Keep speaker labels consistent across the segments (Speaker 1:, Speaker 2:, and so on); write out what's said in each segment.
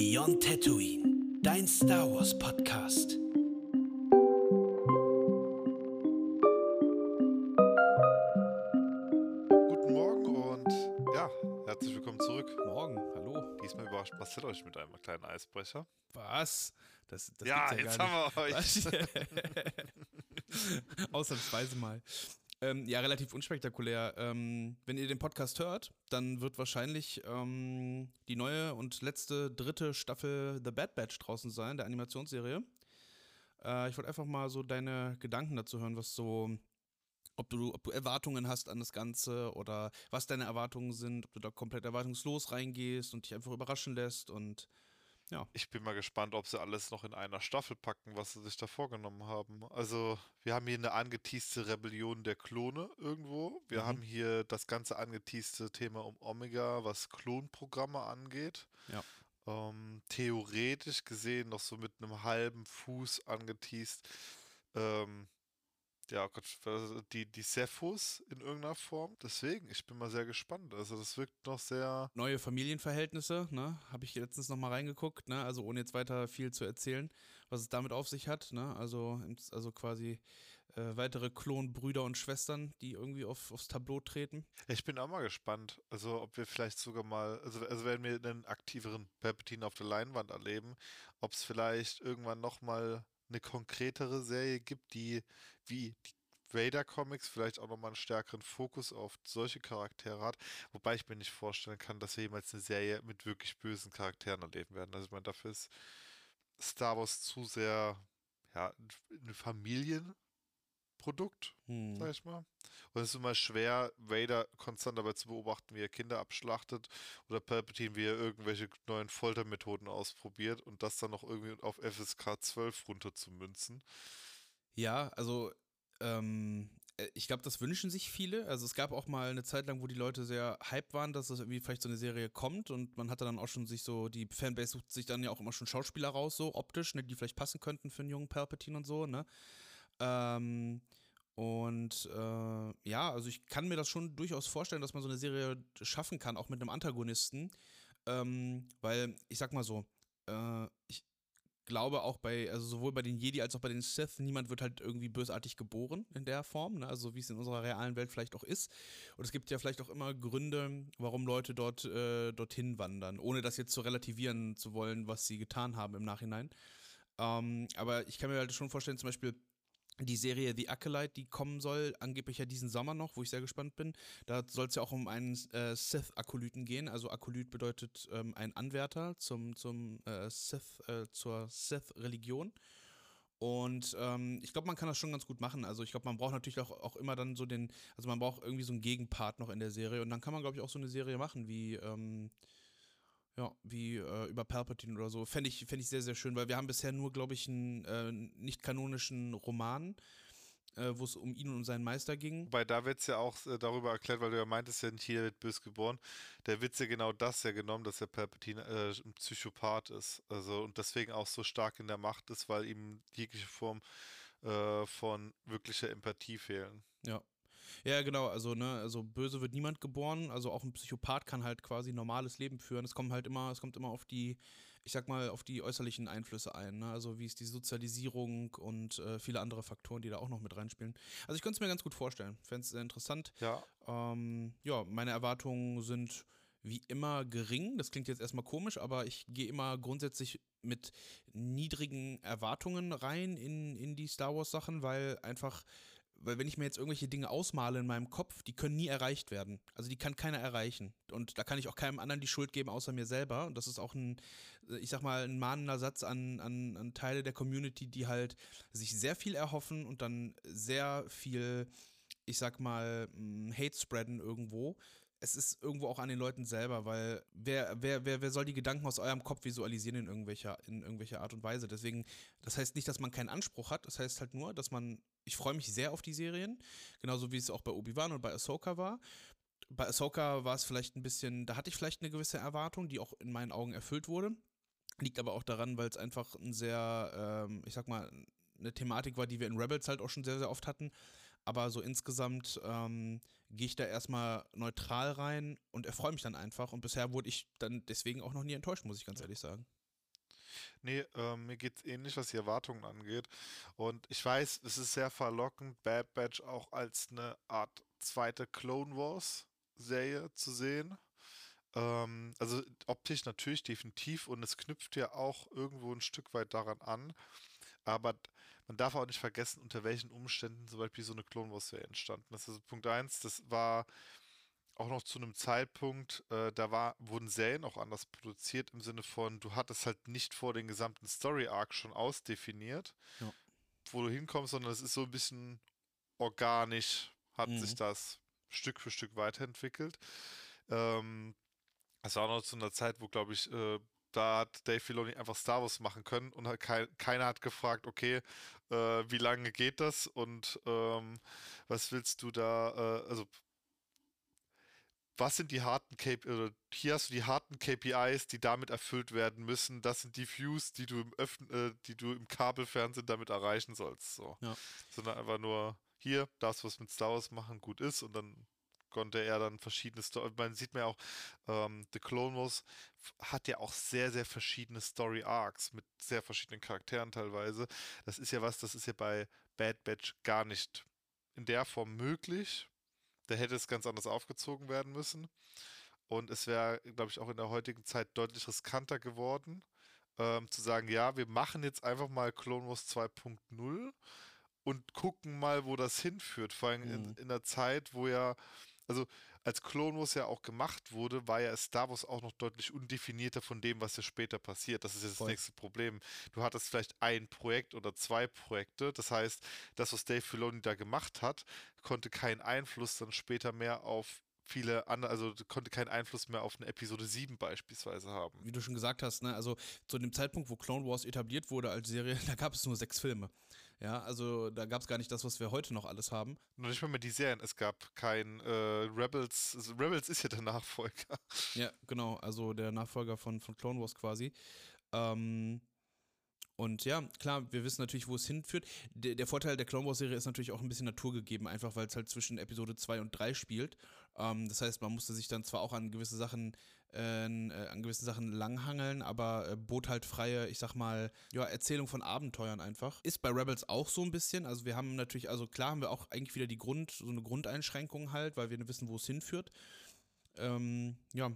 Speaker 1: Beyond Tatooine, dein Star Wars Podcast.
Speaker 2: Guten Morgen und ja, herzlich willkommen zurück.
Speaker 3: Morgen, hallo.
Speaker 2: Diesmal überrascht Marcel euch mit einem kleinen Eisbrecher.
Speaker 3: Was? Das, das
Speaker 2: ja,
Speaker 3: gibt's
Speaker 2: jetzt
Speaker 3: gar
Speaker 2: haben wir euch.
Speaker 3: Ausnahmsweise mal. Ähm, ja, relativ unspektakulär. Ähm, wenn ihr den Podcast hört, dann wird wahrscheinlich ähm, die neue und letzte dritte Staffel The Bad Batch draußen sein, der Animationsserie. Äh, ich wollte einfach mal so deine Gedanken dazu hören, was so, ob du, ob du Erwartungen hast an das Ganze oder was deine Erwartungen sind, ob du da komplett erwartungslos reingehst und dich einfach überraschen lässt und
Speaker 2: Ich bin mal gespannt, ob sie alles noch in einer Staffel packen, was sie sich da vorgenommen haben. Also, wir haben hier eine angeteaste Rebellion der Klone irgendwo. Wir
Speaker 3: Mhm.
Speaker 2: haben hier das ganze angeteaste Thema um Omega, was Klonprogramme angeht.
Speaker 3: Ja.
Speaker 2: Ähm, theoretisch gesehen noch so mit einem halben Fuß angeteast. Ähm, ja, oh Gott, die, die Cephus in irgendeiner Form. Deswegen, ich bin mal sehr gespannt. Also, das wirkt noch sehr.
Speaker 3: neue Familienverhältnisse, ne? Habe ich letztens nochmal reingeguckt, ne? Also ohne jetzt weiter viel zu erzählen, was es damit auf sich hat, ne? Also, also quasi äh, weitere Klonbrüder und Schwestern, die irgendwie auf, aufs Tableau treten.
Speaker 2: Ich bin auch mal gespannt, also ob wir vielleicht sogar mal, also, also wenn wir einen aktiveren Palpatine auf der Leinwand erleben, ob es vielleicht irgendwann nochmal eine konkretere Serie gibt, die wie die Vader-Comics vielleicht auch nochmal einen stärkeren Fokus auf solche Charaktere hat, wobei ich mir nicht vorstellen kann, dass wir jemals eine Serie mit wirklich bösen Charakteren erleben werden. Also ich meine, dafür ist Star Wars zu sehr, ja, ein Familienprodukt
Speaker 3: Hm.
Speaker 2: sag ich mal. Und es ist immer schwer, Vader konstant dabei zu beobachten, wie er Kinder abschlachtet oder Palpatine, wie er irgendwelche neuen Foltermethoden ausprobiert und das dann noch irgendwie auf FSK 12 runter zu münzen.
Speaker 3: Ja, also ähm, äh, ich glaube, das wünschen sich viele. Also es gab auch mal eine Zeit lang, wo die Leute sehr hype waren, dass es irgendwie vielleicht so eine Serie kommt und man hatte dann auch schon sich so, die Fanbase sucht sich dann ja auch immer schon Schauspieler raus, so optisch, ne, die vielleicht passen könnten für einen jungen Palpatine und so, ne? Ähm, und äh, ja, also ich kann mir das schon durchaus vorstellen, dass man so eine Serie schaffen kann, auch mit einem Antagonisten. Ähm, weil, ich sag mal so, äh, ich glaube auch bei, also sowohl bei den Jedi als auch bei den Sith, niemand wird halt irgendwie bösartig geboren in der Form, ne? also wie es in unserer realen Welt vielleicht auch ist. Und es gibt ja vielleicht auch immer Gründe, warum Leute dort äh, dorthin wandern, ohne das jetzt zu relativieren zu wollen, was sie getan haben im Nachhinein. Ähm, aber ich kann mir halt schon vorstellen, zum Beispiel die Serie The Acolyte, die kommen soll, angeblich ja diesen Sommer noch, wo ich sehr gespannt bin. Da soll es ja auch um einen äh, Sith-Akolyten gehen. Also Akolyt bedeutet ähm, ein Anwärter zum, zum äh, Sith, äh, zur Sith-Religion. Und ähm, ich glaube, man kann das schon ganz gut machen. Also ich glaube, man braucht natürlich auch, auch immer dann so den, also man braucht irgendwie so einen Gegenpart noch in der Serie. Und dann kann man, glaube ich, auch so eine Serie machen wie, ähm, ja, wie äh, über Palpatine oder so. Fände ich, fänd ich sehr, sehr schön, weil wir haben bisher nur, glaube ich, einen äh, nicht kanonischen Roman, äh, wo es um ihn und um seinen Meister ging.
Speaker 2: Wobei da wird es ja auch äh, darüber erklärt, weil du ja meintest, ja nicht jeder wird bös geboren. Der wird ja genau das ja genommen, dass der Palpatine äh, ein Psychopath ist. Also und deswegen auch so stark in der Macht ist, weil ihm jegliche Form äh, von wirklicher Empathie fehlen.
Speaker 3: Ja. Ja, genau, also, ne, also böse wird niemand geboren, also auch ein Psychopath kann halt quasi normales Leben führen. Es kommt halt immer, es kommt immer auf die, ich sag mal, auf die äußerlichen Einflüsse ein, ne? Also wie ist die Sozialisierung und äh, viele andere Faktoren, die da auch noch mit reinspielen. Also ich könnte es mir ganz gut vorstellen. Fände es sehr interessant.
Speaker 2: Ja,
Speaker 3: Ähm, ja, meine Erwartungen sind wie immer gering. Das klingt jetzt erstmal komisch, aber ich gehe immer grundsätzlich mit niedrigen Erwartungen rein in, in die Star Wars-Sachen, weil einfach, weil wenn ich mir jetzt irgendwelche Dinge ausmale in meinem Kopf, die können nie erreicht werden. Also die kann keiner erreichen. Und da kann ich auch keinem anderen die Schuld geben, außer mir selber. Und das ist auch ein, ich sag mal, ein mahnender Satz an, an, an Teile der Community, die halt sich sehr viel erhoffen und dann sehr viel ich sag mal, mh, Hate spreaden irgendwo. Es ist irgendwo auch an den Leuten selber, weil wer, wer, wer, wer soll die Gedanken aus eurem Kopf visualisieren in irgendwelcher, in irgendwelcher Art und Weise? Deswegen, das heißt nicht, dass man keinen Anspruch hat, das heißt halt nur, dass man, ich freue mich sehr auf die Serien, genauso wie es auch bei Obi-Wan und bei Ahsoka war. Bei Ahsoka war es vielleicht ein bisschen, da hatte ich vielleicht eine gewisse Erwartung, die auch in meinen Augen erfüllt wurde. Liegt aber auch daran, weil es einfach ein sehr, ähm, ich sag mal, eine Thematik war, die wir in Rebels halt auch schon sehr, sehr oft hatten. Aber so insgesamt ähm, gehe ich da erstmal neutral rein und erfreue mich dann einfach. Und bisher wurde ich dann deswegen auch noch nie enttäuscht, muss ich ganz ehrlich sagen.
Speaker 2: Nee, ähm, mir geht's ähnlich, was die Erwartungen angeht. Und ich weiß, es ist sehr verlockend, Bad Batch auch als eine Art zweite Clone Wars Serie zu sehen. Ähm, also optisch natürlich definitiv und es knüpft ja auch irgendwo ein Stück weit daran an. Aber man darf auch nicht vergessen, unter welchen Umständen zum Beispiel so eine Clone Wars Serie entstanden ist. Also Punkt 1, das war auch noch zu einem Zeitpunkt, äh, da war, wurden Serien auch anders produziert, im Sinne von, du hattest halt nicht vor den gesamten Story-Arc schon ausdefiniert,
Speaker 3: Ja.
Speaker 2: wo du hinkommst, sondern es ist so ein bisschen organisch, hat
Speaker 3: Mhm.
Speaker 2: sich das Stück für Stück weiterentwickelt. Ähm, es war auch noch zu einer Zeit, wo, glaube ich, äh, da hat Dave Filoni einfach Star Wars machen können und hat kei keiner hat gefragt, okay, äh, wie lange geht das und ähm, was willst du da, äh, also was sind die harten KPIs, oder hier hast du die harten KPIs, die damit erfüllt werden müssen. Das sind die Views, die du im Öffn äh, die du im Kabelfernsehen damit erreichen sollst. So.
Speaker 3: Ja.
Speaker 2: Sondern einfach nur hier, das, was mit Star Wars machen, gut ist und dann konnte er dann verschiedene Story. Man sieht mir auch, ähm, The Clone Wars hat ja auch sehr, sehr verschiedene Story Arcs mit sehr verschiedenen Charakteren teilweise. Das ist ja was, das ist ja bei Bad Batch gar nicht in der Form möglich. Da hätte es ganz anders aufgezogen werden müssen. Und es wäre, glaube ich, auch in der heutigen Zeit deutlich riskanter geworden, ähm, zu sagen, ja, wir machen jetzt einfach mal Clone Wars 2.0 und gucken mal, wo das hinführt. Vor allem in,
Speaker 3: Mhm.
Speaker 2: in der Zeit, wo ja, also als Clone Wars ja auch gemacht wurde, war ja Star Wars auch noch deutlich undefinierter von dem, was ja später passiert. Das ist jetzt das
Speaker 3: Voll.
Speaker 2: nächste Problem. Du hattest vielleicht ein Projekt oder zwei Projekte. Das heißt, das, was Dave Filoni da gemacht hat, konnte keinen Einfluss dann später mehr auf viele andere, also konnte keinen Einfluss mehr auf eine Episode 7 beispielsweise haben.
Speaker 3: Wie du schon gesagt hast, ne, also zu dem Zeitpunkt, wo Clone Wars etabliert wurde als Serie, da gab es nur sechs Filme. Ja, also da gab es gar nicht das, was wir heute noch alles haben.
Speaker 2: Noch nicht mal mehr die Serien. Es gab kein äh, Rebels. Also Rebels ist ja der Nachfolger.
Speaker 3: Ja, genau, also der Nachfolger von, von Clone Wars quasi. Ähm, und ja, klar, wir wissen natürlich, wo es hinführt. Der, der Vorteil der Clone Wars-Serie ist natürlich auch ein bisschen naturgegeben, einfach weil es halt zwischen Episode 2 und 3 spielt. Ähm, das heißt, man musste sich dann zwar auch an gewisse Sachen, äh, äh, an gewissen Sachen langhangeln, aber äh, bot halt freie, ich sag mal, ja, Erzählung von Abenteuern einfach. Ist bei Rebels auch so ein bisschen. Also wir haben natürlich, also klar haben wir auch eigentlich wieder die Grund, so eine Grundeinschränkung halt, weil wir wissen, wo es hinführt. Ähm, ja,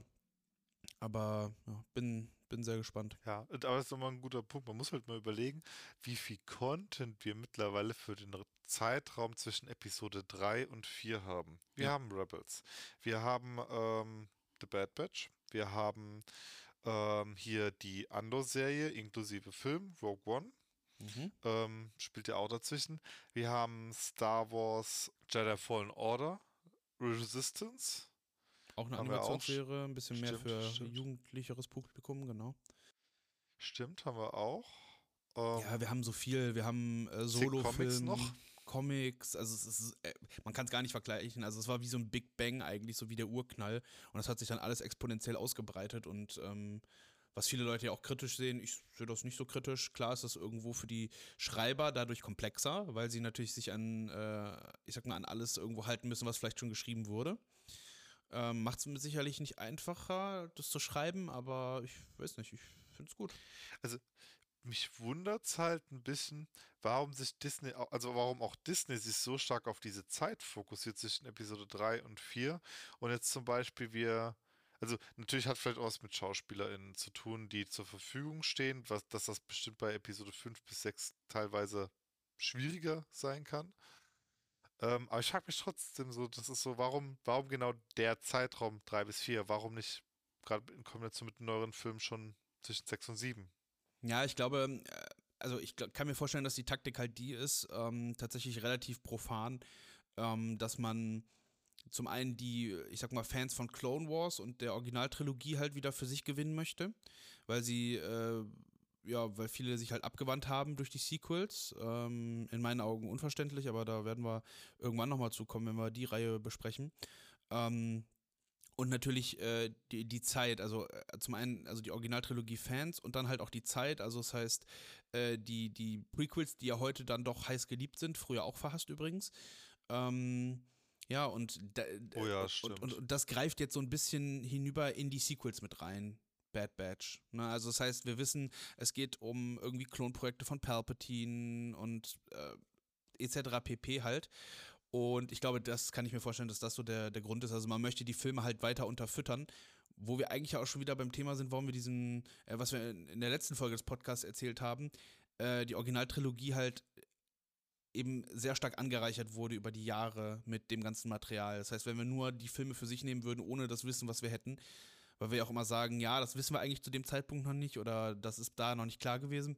Speaker 3: aber ja, bin, bin sehr gespannt.
Speaker 2: Ja, aber das ist nochmal ein guter Punkt. Man muss halt mal überlegen, wie viel Content wir mittlerweile für den Zeitraum zwischen Episode 3 und 4 haben. Wir
Speaker 3: Ja.
Speaker 2: haben Rebels. Wir haben ähm, The Bad Batch. Wir haben ähm, hier die Andor-Serie inklusive Film, Rogue One.
Speaker 3: Mhm.
Speaker 2: Ähm, spielt ja auch dazwischen. Wir haben Star Wars Jedi Fallen Order, Resistance.
Speaker 3: Auch eine
Speaker 2: auch
Speaker 3: Animationsserie, ein bisschen mehr
Speaker 2: Stimmt,
Speaker 3: für
Speaker 2: stimmt.
Speaker 3: jugendlicheres Publikum, genau.
Speaker 2: Stimmt, haben wir auch. Ähm,
Speaker 3: Ja, wir haben so viel, wir haben äh,
Speaker 2: Zig Comics
Speaker 3: Solo-Film,
Speaker 2: noch?
Speaker 3: Comics, also es ist, äh, man kann es gar nicht vergleichen. Also es war wie so ein Big Bang eigentlich, so wie der Urknall. Und das hat sich dann alles exponentiell ausgebreitet und ähm, was viele Leute ja auch kritisch sehen, ich sehe das nicht so kritisch. Klar ist das irgendwo für die Schreiber dadurch komplexer, weil sie natürlich sich an, äh, ich sag mal, an alles irgendwo halten müssen, was vielleicht schon geschrieben wurde. Ähm, Macht es sicherlich nicht einfacher, das zu schreiben, aber ich weiß nicht, ich finde es gut.
Speaker 2: Mich wundert es halt ein bisschen, warum sich Disney, also warum auch Disney sich so stark auf diese Zeit fokussiert zwischen Episode 3 und 4 und jetzt zum Beispiel wir, also natürlich hat vielleicht auch was mit SchauspielerInnen zu tun, die zur Verfügung stehen, was, dass das bestimmt bei Episode 5 bis 6 teilweise schwieriger sein kann. Ähm, aber ich frage mich trotzdem so, das ist so, warum, warum genau der Zeitraum 3 bis 4? Warum nicht gerade in Kombination mit neueren Filmen schon zwischen 6 und 7?
Speaker 3: Ja, ich glaube, äh, also ich kann mir vorstellen, dass die Taktik halt die ist, ähm, tatsächlich relativ profan, ähm, dass man zum einen die, ich sag mal, Fans von Clone Wars und der Originaltrilogie halt wieder für sich gewinnen möchte, weil sie, äh, ja, weil viele sich halt abgewandt haben durch die Sequels. Ähm, in meinen Augen unverständlich, aber da werden wir irgendwann nochmal zukommen, wenn wir die Reihe besprechen. Ähm, und natürlich äh, die, die Zeit, also äh, zum einen, also die Originaltrilogie-Fans und dann halt auch die Zeit, also das heißt, äh, die, die Prequels, die ja heute dann doch heiß geliebt sind, früher auch verhasst übrigens. Ähm, ja, und, da,
Speaker 2: Oh ja,
Speaker 3: und, und, und das greift jetzt so ein bisschen hinüber in die Sequels mit rein. Bad Batch. Ne? Also das heißt, wir wissen, es geht um irgendwie Klonprojekte von Palpatine und äh, etc. pp halt. Und ich glaube, das kann ich mir vorstellen, dass das so der, der Grund ist. Also man möchte die Filme halt weiter unterfüttern, wo wir eigentlich auch schon wieder beim Thema sind, warum wir diesen, äh, was wir in der letzten Folge des Podcasts erzählt haben, äh, die Originaltrilogie halt eben sehr stark angereichert wurde über die Jahre mit dem ganzen Material. Das heißt, wenn wir nur die Filme für sich nehmen würden, ohne das Wissen, was wir hätten, weil wir auch immer sagen, ja, das wissen wir eigentlich zu dem Zeitpunkt noch nicht oder das ist da noch nicht klar gewesen.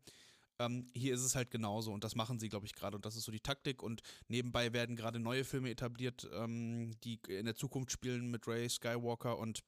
Speaker 3: Ähm, hier ist es halt genauso und das machen sie, glaube ich, gerade und das ist so die Taktik und nebenbei werden gerade neue Filme etabliert, ähm, die in der Zukunft spielen mit Ray Skywalker und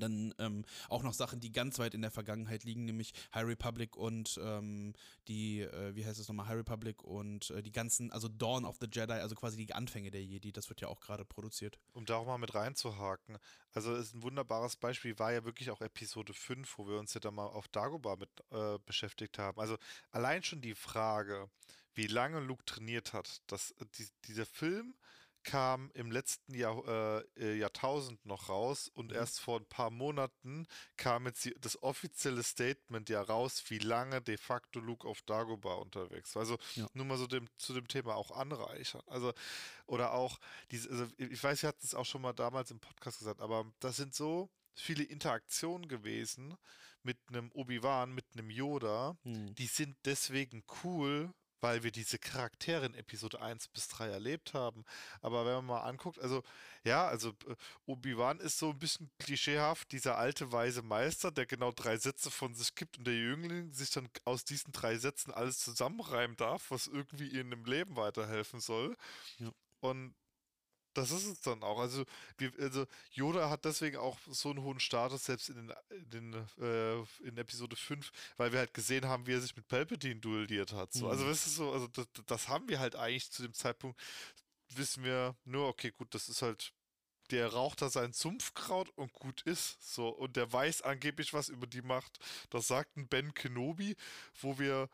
Speaker 3: dann ähm, auch noch Sachen, die ganz weit in der Vergangenheit liegen, nämlich High Republic und ähm, die, äh, wie heißt es nochmal, High Republic und äh, die ganzen, also Dawn of the Jedi, also quasi die Anfänge der Jedi, das wird ja auch gerade produziert.
Speaker 2: Um da auch mal mit reinzuhaken, also ist ein wunderbares Beispiel, war ja wirklich auch Episode 5, wo wir uns ja da mal auf Dagobah mit äh, beschäftigt haben. Also allein schon die Frage, wie lange Luke trainiert hat, dass äh, die, dieser Film kam im letzten Jahr, äh, äh, Jahrtausend noch raus und mhm. erst vor ein paar Monaten kam jetzt die, das offizielle Statement ja raus, wie lange de facto Luke auf Dagobah unterwegs war. Also ja. nur mal so dem, zu dem Thema auch anreichern. Also, oder auch, diese, also ich weiß, ihr hattet es auch schon mal damals im Podcast gesagt, aber das sind so viele Interaktionen gewesen mit einem Obi-Wan, mit einem Yoda, mhm. die sind deswegen cool, weil wir diese Charaktere in Episode 1 bis 3 erlebt haben. Aber wenn man mal anguckt, also ja, also äh, Obi-Wan ist so ein bisschen klischeehaft, dieser alte weise Meister, der genau drei Sätze von sich gibt und der Jüngling sich dann aus diesen drei Sätzen alles zusammenreimen darf, was irgendwie ihnen im Leben weiterhelfen soll. Ja. Und das ist es dann auch. Also, wir, also Yoda hat deswegen auch so einen hohen Status, selbst in, den, in, äh, in Episode 5, weil wir halt gesehen haben, wie er sich mit Palpatine duelliert hat. So. Also, mhm. Also, weißt du, so, also das, das haben wir halt eigentlich zu dem Zeitpunkt, wissen wir nur, okay, gut, das ist halt der raucht da sein Sumpfkraut und gut ist. So, und der weiß angeblich was über die Macht. Das sagt ein Ben Kenobi, wo wir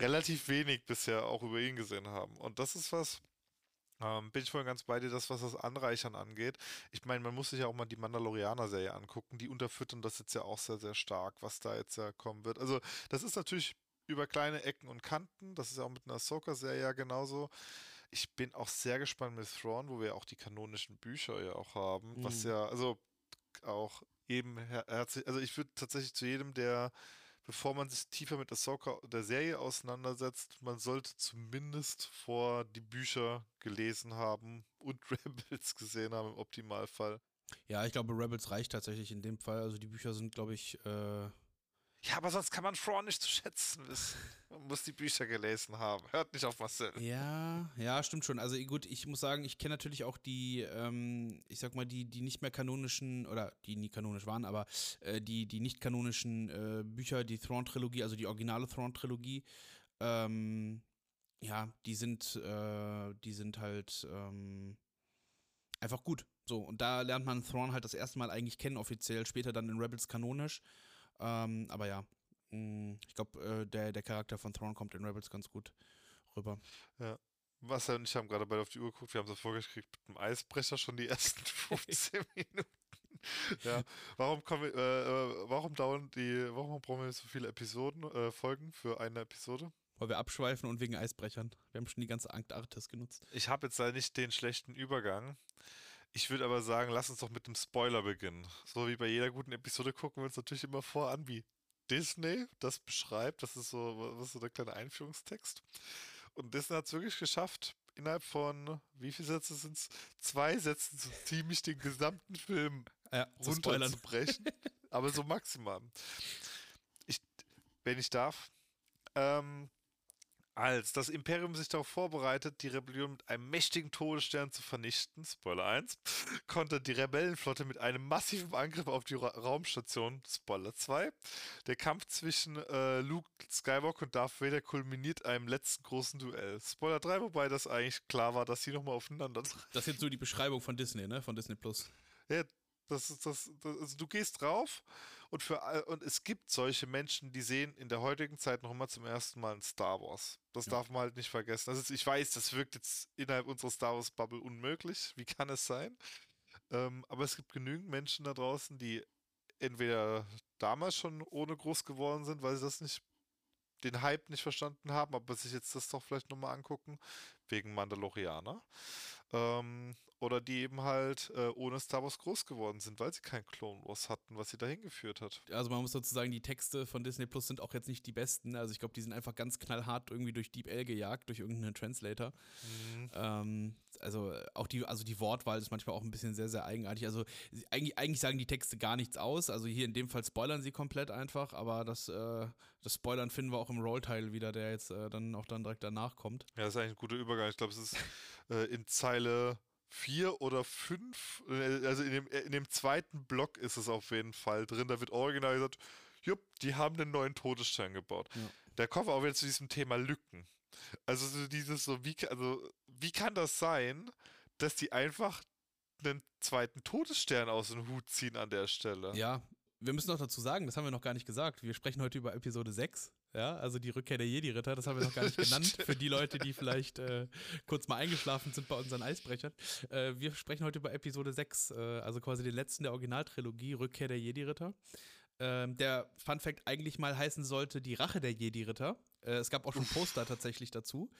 Speaker 2: relativ wenig bisher auch über ihn gesehen haben. Und das ist was, ähm, bin ich voll ganz bei dir, das, was das Anreichern angeht. Ich meine, man muss sich ja auch mal die Mandalorianer-Serie angucken. Die unterfüttern das jetzt ja auch sehr, sehr stark, was da jetzt ja kommen wird. Also, das ist natürlich über kleine Ecken und Kanten. Das ist ja auch mit einer Ahsoka-Serie ja genauso. Ich bin auch sehr gespannt mit Thrawn, wo wir auch die kanonischen Bücher ja auch haben. Mhm. Was ja, also auch eben herzlich, also ich würde tatsächlich zu jedem, der bevor man sich tiefer mit Ahsoka der Serie auseinandersetzt, man sollte zumindest vor die Bücher gelesen haben und Rebels gesehen haben im Optimalfall.
Speaker 3: Ja, ich glaube, Rebels reicht tatsächlich in dem Fall. Also die Bücher sind, glaube ich, äh,
Speaker 2: ja, aber sonst kann man Thrawn nicht zu schätzen wissen. Man muss die Bücher gelesen haben. Hört nicht auf Marcel.
Speaker 3: Ja, ja, stimmt schon. Also gut, ich muss sagen, ich kenne natürlich auch die, ähm, ich sag mal, die, die nicht mehr kanonischen, oder die nie kanonisch waren, aber äh, die, die nicht kanonischen äh, Bücher, die Thrawn-Trilogie, also die originale Thrawn-Trilogie, ähm, ja, die sind, äh, die sind halt ähm, einfach gut. So, und da lernt man Thrawn halt das erste Mal eigentlich kennen, offiziell, später dann in Rebels kanonisch. Ähm, aber ja, mm, ich glaube, äh, der, der Charakter von Thrawn kommt in Rebels ganz gut rüber.
Speaker 2: Ja. Wasser und ich haben gerade beide auf die Uhr geguckt, wir haben so vorgekriegt mit dem Eisbrecher schon die ersten 15 Minuten. ja, warum kommen wir, äh, äh, warum dauern die, warum brauchen wir so viele Episoden, äh, Folgen für eine Episode?
Speaker 3: Weil wir abschweifen und wegen Eisbrechern. Wir haben schon die ganze Antarktis genutzt.
Speaker 2: Ich habe jetzt da nicht den schlechten Übergang. Ich würde aber sagen, lass uns doch mit dem Spoiler beginnen. So wie bei jeder guten Episode gucken wir uns natürlich immer vor an, wie Disney das beschreibt. Das ist so, was ist so der kleine Einführungstext. Und Disney hat es wirklich geschafft, innerhalb von, wie viele Sätze sind es? Zwei Sätzen so ziemlich den gesamten Film ja, runterzubrechen. aber so maximal. Ich, wenn ich darf, ähm, als das Imperium sich darauf vorbereitet, die Rebellion mit einem mächtigen Todesstern zu vernichten, Spoiler 1, konnte die Rebellenflotte mit einem massiven Angriff auf die Ra Raumstation, Spoiler 2, der Kampf zwischen äh, Luke Skywalker und Darth Vader kulminiert einem letzten großen Duell. Spoiler 3, wobei das eigentlich klar war, dass sie nochmal aufeinander
Speaker 3: Das ist jetzt so die Beschreibung von Disney, ne? Von Disney Plus.
Speaker 2: Ja, das ist das, das also du gehst drauf und für und es gibt solche Menschen, die sehen in der heutigen Zeit noch immer zum ersten Mal ein Star Wars. Das ja. darf man halt nicht vergessen. Also ich weiß, das wirkt jetzt innerhalb unserer Star Wars Bubble unmöglich. Wie kann es sein? Ähm, aber es gibt genügend Menschen da draußen, die entweder damals schon ohne groß geworden sind, weil sie das nicht, den Hype nicht verstanden haben, aber sich jetzt das doch vielleicht nochmal angucken, wegen Mandalorianer. Ähm, oder die eben halt äh, ohne Star Wars groß geworden sind, weil sie kein Clone Wars hatten, was sie dahin geführt hat.
Speaker 3: Also man muss sozusagen, die Texte von Disney Plus sind auch jetzt nicht die besten. Also ich glaube, die sind einfach ganz knallhart irgendwie durch Deep L gejagt, durch irgendeinen Translator. Mhm. Ähm, also auch die, also die Wortwahl ist manchmal auch ein bisschen sehr, sehr eigenartig. Also eigentlich, eigentlich sagen die Texte gar nichts aus. Also hier in dem Fall spoilern sie komplett einfach, aber das, äh, das Spoilern finden wir auch im Rollteil wieder, der jetzt äh, dann auch dann direkt danach kommt.
Speaker 2: Ja, das ist eigentlich ein guter Übergang. Ich glaube, es ist äh, in Zeile vier oder fünf, äh, also in dem, äh, in dem zweiten Block ist es auf jeden Fall drin. Da wird original gesagt, jupp, die haben den neuen Todesstern gebaut. Ja. Da kommen wir auch wieder zu diesem Thema Lücken. Also so dieses so, wie, also, wie kann das sein, dass die einfach einen zweiten Todesstern aus dem Hut ziehen an der Stelle?
Speaker 3: Ja, wir müssen noch dazu sagen, das haben wir noch gar nicht gesagt. Wir sprechen heute über Episode 6. Ja, also die Rückkehr der Jedi-Ritter, das haben wir noch gar nicht genannt. Für die Leute, die vielleicht äh, kurz mal eingeschlafen sind bei unseren Eisbrechern. Äh, wir sprechen heute über Episode 6, äh, also quasi den letzten der Originaltrilogie, Rückkehr der Jedi-Ritter. Ähm, der Fun Fact eigentlich mal heißen sollte Die Rache der Jedi-Ritter. Äh, es gab auch schon Poster tatsächlich dazu.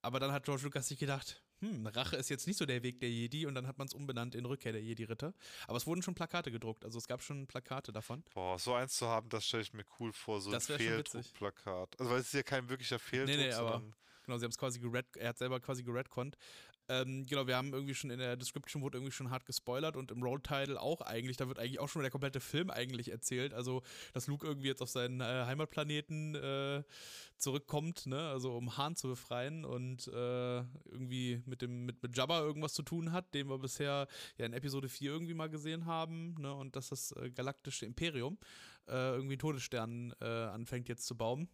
Speaker 3: Aber dann hat George Lucas sich gedacht, hm, Rache ist jetzt nicht so der Weg der Jedi und dann hat man es umbenannt in Rückkehr der Jedi-Ritter. Aber es wurden schon Plakate gedruckt, also es gab schon Plakate davon.
Speaker 2: Boah, so eins zu haben, das stelle ich mir cool vor, so das ein Fehldruckplakat. Also weil es ist ja kein wirklicher Fehldruck,
Speaker 3: nee, nee, aber genau, sie haben es quasi gered, er hat selber quasi geredconnt. Ähm, genau, wir haben irgendwie schon in der Description wurde irgendwie schon hart gespoilert und im Roll-Title auch eigentlich, da wird eigentlich auch schon der komplette Film eigentlich erzählt. Also, dass Luke irgendwie jetzt auf seinen äh, Heimatplaneten äh, zurückkommt, ne, also um Han zu befreien und äh, irgendwie mit dem, mit, mit Jabba irgendwas zu tun hat, den wir bisher ja in Episode 4 irgendwie mal gesehen haben, ne, und dass das äh, galaktische Imperium äh, irgendwie Todessternen äh, anfängt jetzt zu bauen.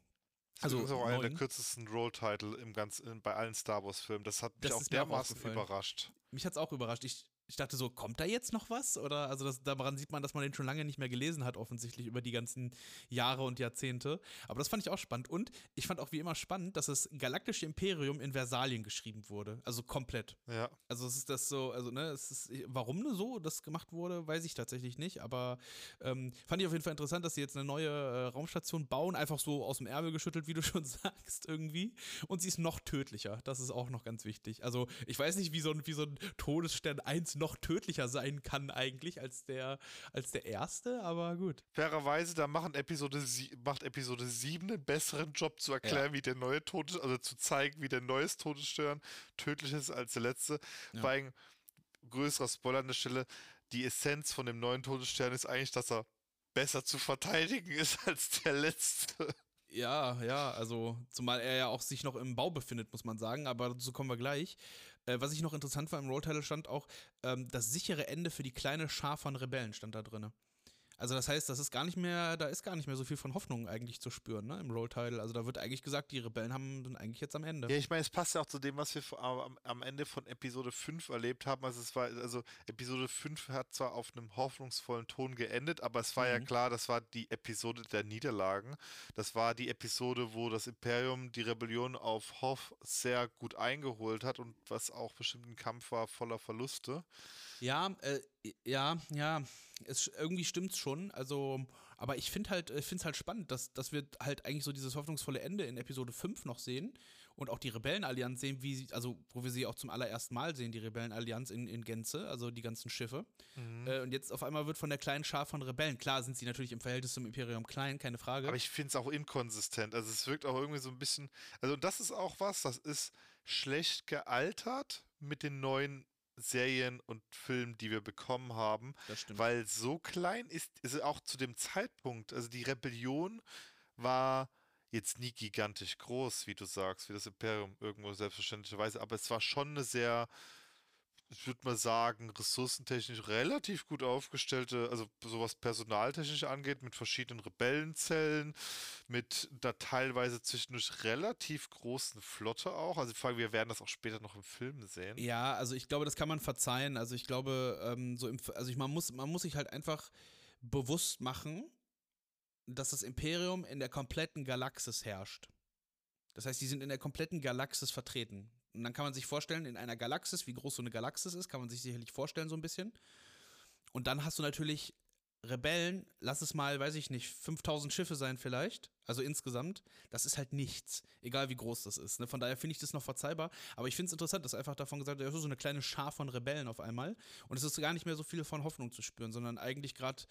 Speaker 2: Also das ist auch einer der kürzesten Roll-Title im ganzen, bei allen Star Wars-Filmen. Das hat mich das auch dermaßen überrascht.
Speaker 3: Mich hat es auch überrascht. Ich, ich dachte so, kommt da jetzt noch was? Oder also das, daran sieht man, dass man den schon lange nicht mehr gelesen hat, offensichtlich über die ganzen Jahre und Jahrzehnte. Aber das fand ich auch spannend. Und ich fand auch wie immer spannend, dass das Galaktische Imperium in Versalien geschrieben wurde. Also komplett.
Speaker 2: Ja.
Speaker 3: Also es ist das so, also ne, es ist, warum so das gemacht wurde, weiß ich tatsächlich nicht. Aber ähm, fand ich auf jeden Fall interessant, dass sie jetzt eine neue äh, Raumstation bauen, einfach so aus dem Ärmel geschüttelt, wie du schon sagst, irgendwie. Und sie ist noch tödlicher. Das ist auch noch ganz wichtig. Also ich weiß nicht, wie so ein, wie so ein Todesstern 1 noch tödlicher sein kann eigentlich als der, als der erste, aber gut.
Speaker 2: Fairerweise, da machen Episode macht Episode 7 einen besseren Job zu erklären, ja. wie der neue Todes, also zu zeigen, wie der neues Todesstern tödlicher ist als der letzte. Ja. Bei größerer Spoiler an der Stelle, die Essenz von dem neuen Todesstern ist eigentlich, dass er besser zu verteidigen ist als der letzte.
Speaker 3: Ja, ja, also zumal er ja auch sich noch im Bau befindet, muss man sagen, aber dazu kommen wir gleich. Äh, was ich noch interessant war im Rolltitle stand auch, ähm, das sichere Ende für die kleine Schar von Rebellen stand da drin. Also das heißt, das ist gar nicht mehr, da ist gar nicht mehr so viel von Hoffnung eigentlich zu spüren, ne, im Roll-Title. Also da wird eigentlich gesagt, die Rebellen haben sind eigentlich jetzt am Ende.
Speaker 2: Ja, ich meine, es passt ja auch zu dem, was wir am, am, Ende von Episode 5 erlebt haben. Also es war, also Episode 5 hat zwar auf einem hoffnungsvollen Ton geendet, aber es war mhm. ja klar, das war die Episode der Niederlagen. Das war die Episode, wo das Imperium die Rebellion auf Hoff sehr gut eingeholt hat und was auch bestimmt ein Kampf war voller Verluste.
Speaker 3: Ja, äh, ja, ja, es, irgendwie stimmt's schon. Also, aber ich finde halt, ich finde es halt spannend, dass, dass wir halt eigentlich so dieses hoffnungsvolle Ende in Episode 5 noch sehen und auch die Rebellenallianz sehen, wie sie, also wo wir sie auch zum allerersten Mal sehen, die Rebellenallianz in, in Gänze, also die ganzen Schiffe. Mhm. Äh, und jetzt auf einmal wird von der kleinen Schar von Rebellen, klar sind sie natürlich im Verhältnis zum Imperium klein, keine Frage.
Speaker 2: Aber ich finde es auch inkonsistent. Also es wirkt auch irgendwie so ein bisschen, also das ist auch was, das ist schlecht gealtert mit den neuen Serien und Filmen, die wir bekommen haben. Weil so klein ist, ist auch zu dem Zeitpunkt, also die Rebellion war jetzt nie gigantisch groß, wie du sagst, wie das Imperium irgendwo selbstverständlicherweise, aber es war schon eine sehr ich würde mal sagen, ressourcentechnisch relativ gut aufgestellte, also sowas personaltechnisch angeht, mit verschiedenen Rebellenzellen, mit da teilweise zwischendurch relativ großen Flotte auch. Also vor allem, wir werden das auch später noch im Film sehen.
Speaker 3: Ja, also ich glaube, das kann man verzeihen. Also ich glaube, ähm, so im, also ich, man muss, man muss sich halt einfach bewusst machen, dass das Imperium in der kompletten Galaxis herrscht. Das heißt, die sind in der kompletten Galaxis vertreten. Und dann kann man sich vorstellen, in einer Galaxis, wie groß so eine Galaxis ist, kann man sich sicherlich vorstellen, so ein bisschen. Und dann hast du natürlich Rebellen, lass es mal, weiß ich nicht, 5000 Schiffe sein vielleicht, also insgesamt, das ist halt nichts, egal wie groß das ist. Ne? Von daher finde ich das noch verzeihbar. Aber ich finde es interessant, dass einfach davon gesagt wird, ja, so eine kleine Schar von Rebellen auf einmal. Und es ist gar nicht mehr so viel von Hoffnung zu spüren, sondern eigentlich gerade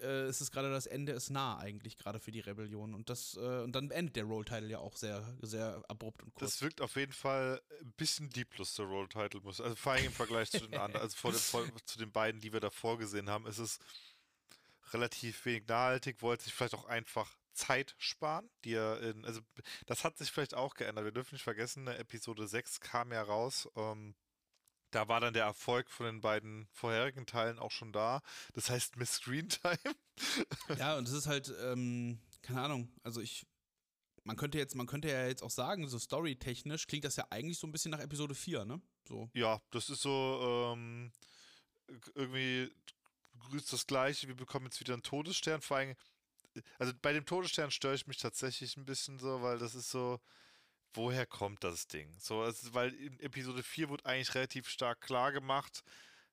Speaker 3: äh, es ist gerade das Ende ist nah eigentlich gerade für die Rebellion und das äh, und dann endet der Roll Title ja auch sehr sehr abrupt und kurz.
Speaker 2: Das wirkt auf jeden Fall ein bisschen lieblos der Roll Title muss also vor allem im Vergleich zu den anderen also vor dem, vor, zu den beiden die wir davor gesehen haben ist es relativ wenig nachhaltig wollte sich vielleicht auch einfach Zeit sparen, die er in, also das hat sich vielleicht auch geändert. Wir dürfen nicht vergessen, Episode 6 kam ja raus. Ähm, da war dann der Erfolg von den beiden vorherigen Teilen auch schon da. Das heißt Miss Screen Time.
Speaker 3: ja, und es ist halt, ähm, keine Ahnung, also ich, man könnte jetzt, man könnte ja jetzt auch sagen, so storytechnisch klingt das ja eigentlich so ein bisschen nach Episode 4, ne? So.
Speaker 2: Ja, das ist so, ähm, irgendwie grüßt das Gleiche, wir bekommen jetzt wieder einen Todesstern, vor allem, also bei dem Todesstern störe ich mich tatsächlich ein bisschen so, weil das ist so, woher kommt das Ding? So, also, weil in Episode 4 wurde eigentlich relativ stark klar gemacht,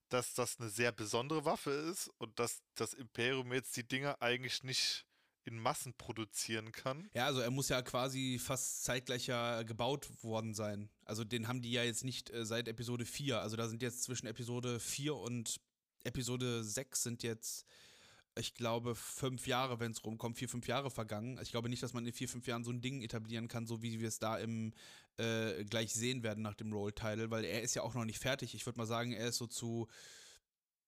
Speaker 2: dass das eine sehr besondere Waffe ist und dass das Imperium jetzt die Dinger eigentlich nicht in Massen produzieren kann.
Speaker 3: Ja, also er muss ja quasi fast zeitgleich ja gebaut worden sein. Also den haben die ja jetzt nicht äh, seit Episode 4. Also da sind jetzt zwischen Episode 4 und Episode 6 sind jetzt ich glaube, fünf Jahre, wenn es rumkommt, vier, fünf Jahre vergangen. Ich glaube nicht, dass man in vier, fünf Jahren so ein Ding etablieren kann, so wie wir es da im äh, gleich sehen werden nach dem Roll-Title, weil er ist ja auch noch nicht fertig. Ich würde mal sagen, er ist so zu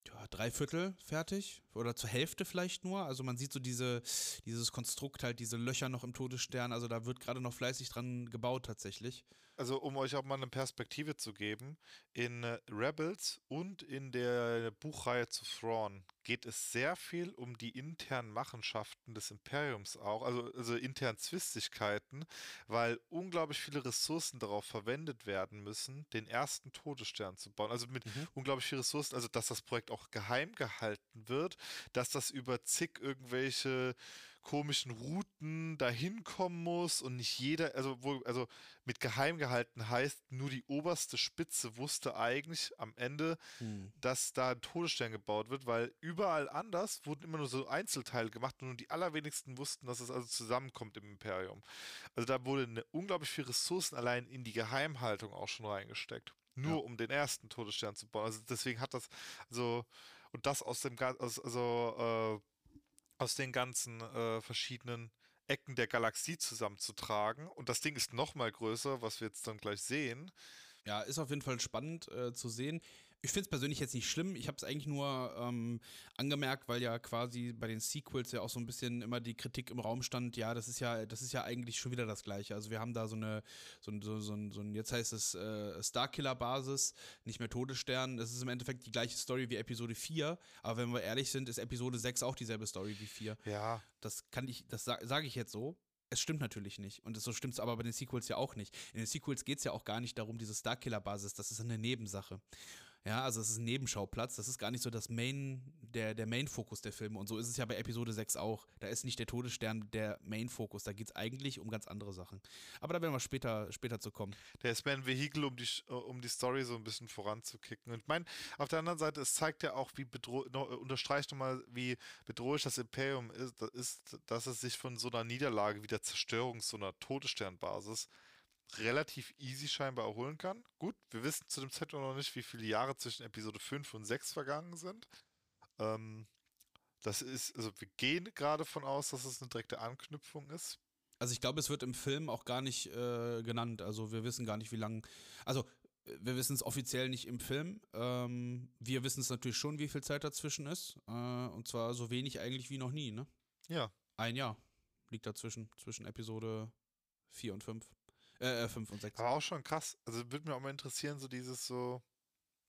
Speaker 3: ja, drei Viertel fertig oder zur Hälfte vielleicht nur. Also man sieht so diese, dieses Konstrukt halt, diese Löcher noch im Todesstern. Also da wird gerade noch fleißig dran gebaut tatsächlich
Speaker 2: also um euch auch mal eine Perspektive zu geben, in äh, Rebels und in der Buchreihe zu Thrawn geht es sehr viel um die internen Machenschaften des Imperiums auch, also, also internen Zwistigkeiten, weil unglaublich viele Ressourcen darauf verwendet werden müssen, den ersten Todesstern zu bauen. Also mit mhm. unglaublich viel Ressourcen, also dass das Projekt auch geheim gehalten wird, dass das über zig irgendwelche komischen Routen dahin kommen muss und nicht jeder, also wo, also mit geheim gehalten heißt, nur die oberste Spitze wusste eigentlich am Ende, hm. dass da ein Todesstern gebaut wird, weil überall anders wurden immer nur so Einzelteile gemacht und nur die allerwenigsten wussten, dass es also zusammenkommt im Imperium. Also da wurde eine unglaublich viel Ressourcen allein in die Geheimhaltung auch schon reingesteckt. Nur ja. um den ersten Todesstern zu bauen. Also deswegen hat das, also, und das aus dem, also, also äh, aus den ganzen äh, verschiedenen Ecken der Galaxie zusammenzutragen. Und das Ding ist noch mal größer, was wir jetzt dann gleich sehen.
Speaker 3: Ja, ist auf jeden Fall spannend äh, zu sehen. Ich finde es persönlich jetzt nicht schlimm. Ich habe es eigentlich nur ähm, angemerkt, weil ja quasi bei den Sequels ja auch so ein bisschen immer die Kritik im Raum stand. Ja, das ist ja, das ist ja eigentlich schon wieder das Gleiche. Also wir haben da so eine, so, so, so, so ein, jetzt heißt es äh, Starkiller-Basis, nicht mehr Todesstern. Das ist im Endeffekt die gleiche Story wie Episode 4. Aber wenn wir ehrlich sind, ist Episode 6 auch dieselbe Story wie 4.
Speaker 2: Ja.
Speaker 3: Das kann ich, das sage ich jetzt so. Es stimmt natürlich nicht. Und so stimmt es aber bei den Sequels ja auch nicht. In den Sequels geht es ja auch gar nicht darum, diese Starkiller-Basis, das ist eine Nebensache. Ja, also es ist ein Nebenschauplatz. Das ist gar nicht so das Main, der, der Main-Fokus der Filme. Und so ist es ja bei Episode 6 auch. Da ist nicht der Todesstern der Main-Fokus. Da geht es eigentlich um ganz andere Sachen. Aber da werden wir später, später zu kommen.
Speaker 2: Der ist mehr ein Vehikel, um die, um die Story so ein bisschen voranzukicken. Und ich meine, auf der anderen Seite, es zeigt ja auch, wie bedrohlich, unterstreicht nochmal, wie bedrohlich das Imperium ist, ist, dass es sich von so einer Niederlage wie der Zerstörung so einer Todessternbasis relativ easy scheinbar erholen kann. Gut, wir wissen zu dem Zeitpunkt noch nicht, wie viele Jahre zwischen Episode 5 und 6 vergangen sind. Ähm, das ist, also wir gehen gerade von aus, dass es eine direkte Anknüpfung ist.
Speaker 3: Also ich glaube, es wird im Film auch gar nicht äh, genannt. Also wir wissen gar nicht, wie lange. Also wir wissen es offiziell nicht im Film. Ähm, wir wissen es natürlich schon, wie viel Zeit dazwischen ist. Äh, und zwar so wenig eigentlich wie noch nie, ne?
Speaker 2: Ja.
Speaker 3: Ein Jahr liegt dazwischen, zwischen Episode 4 und 5. Äh, 5 und 6.
Speaker 2: Aber auch schon krass. Also würde mich auch mal interessieren, so dieses so.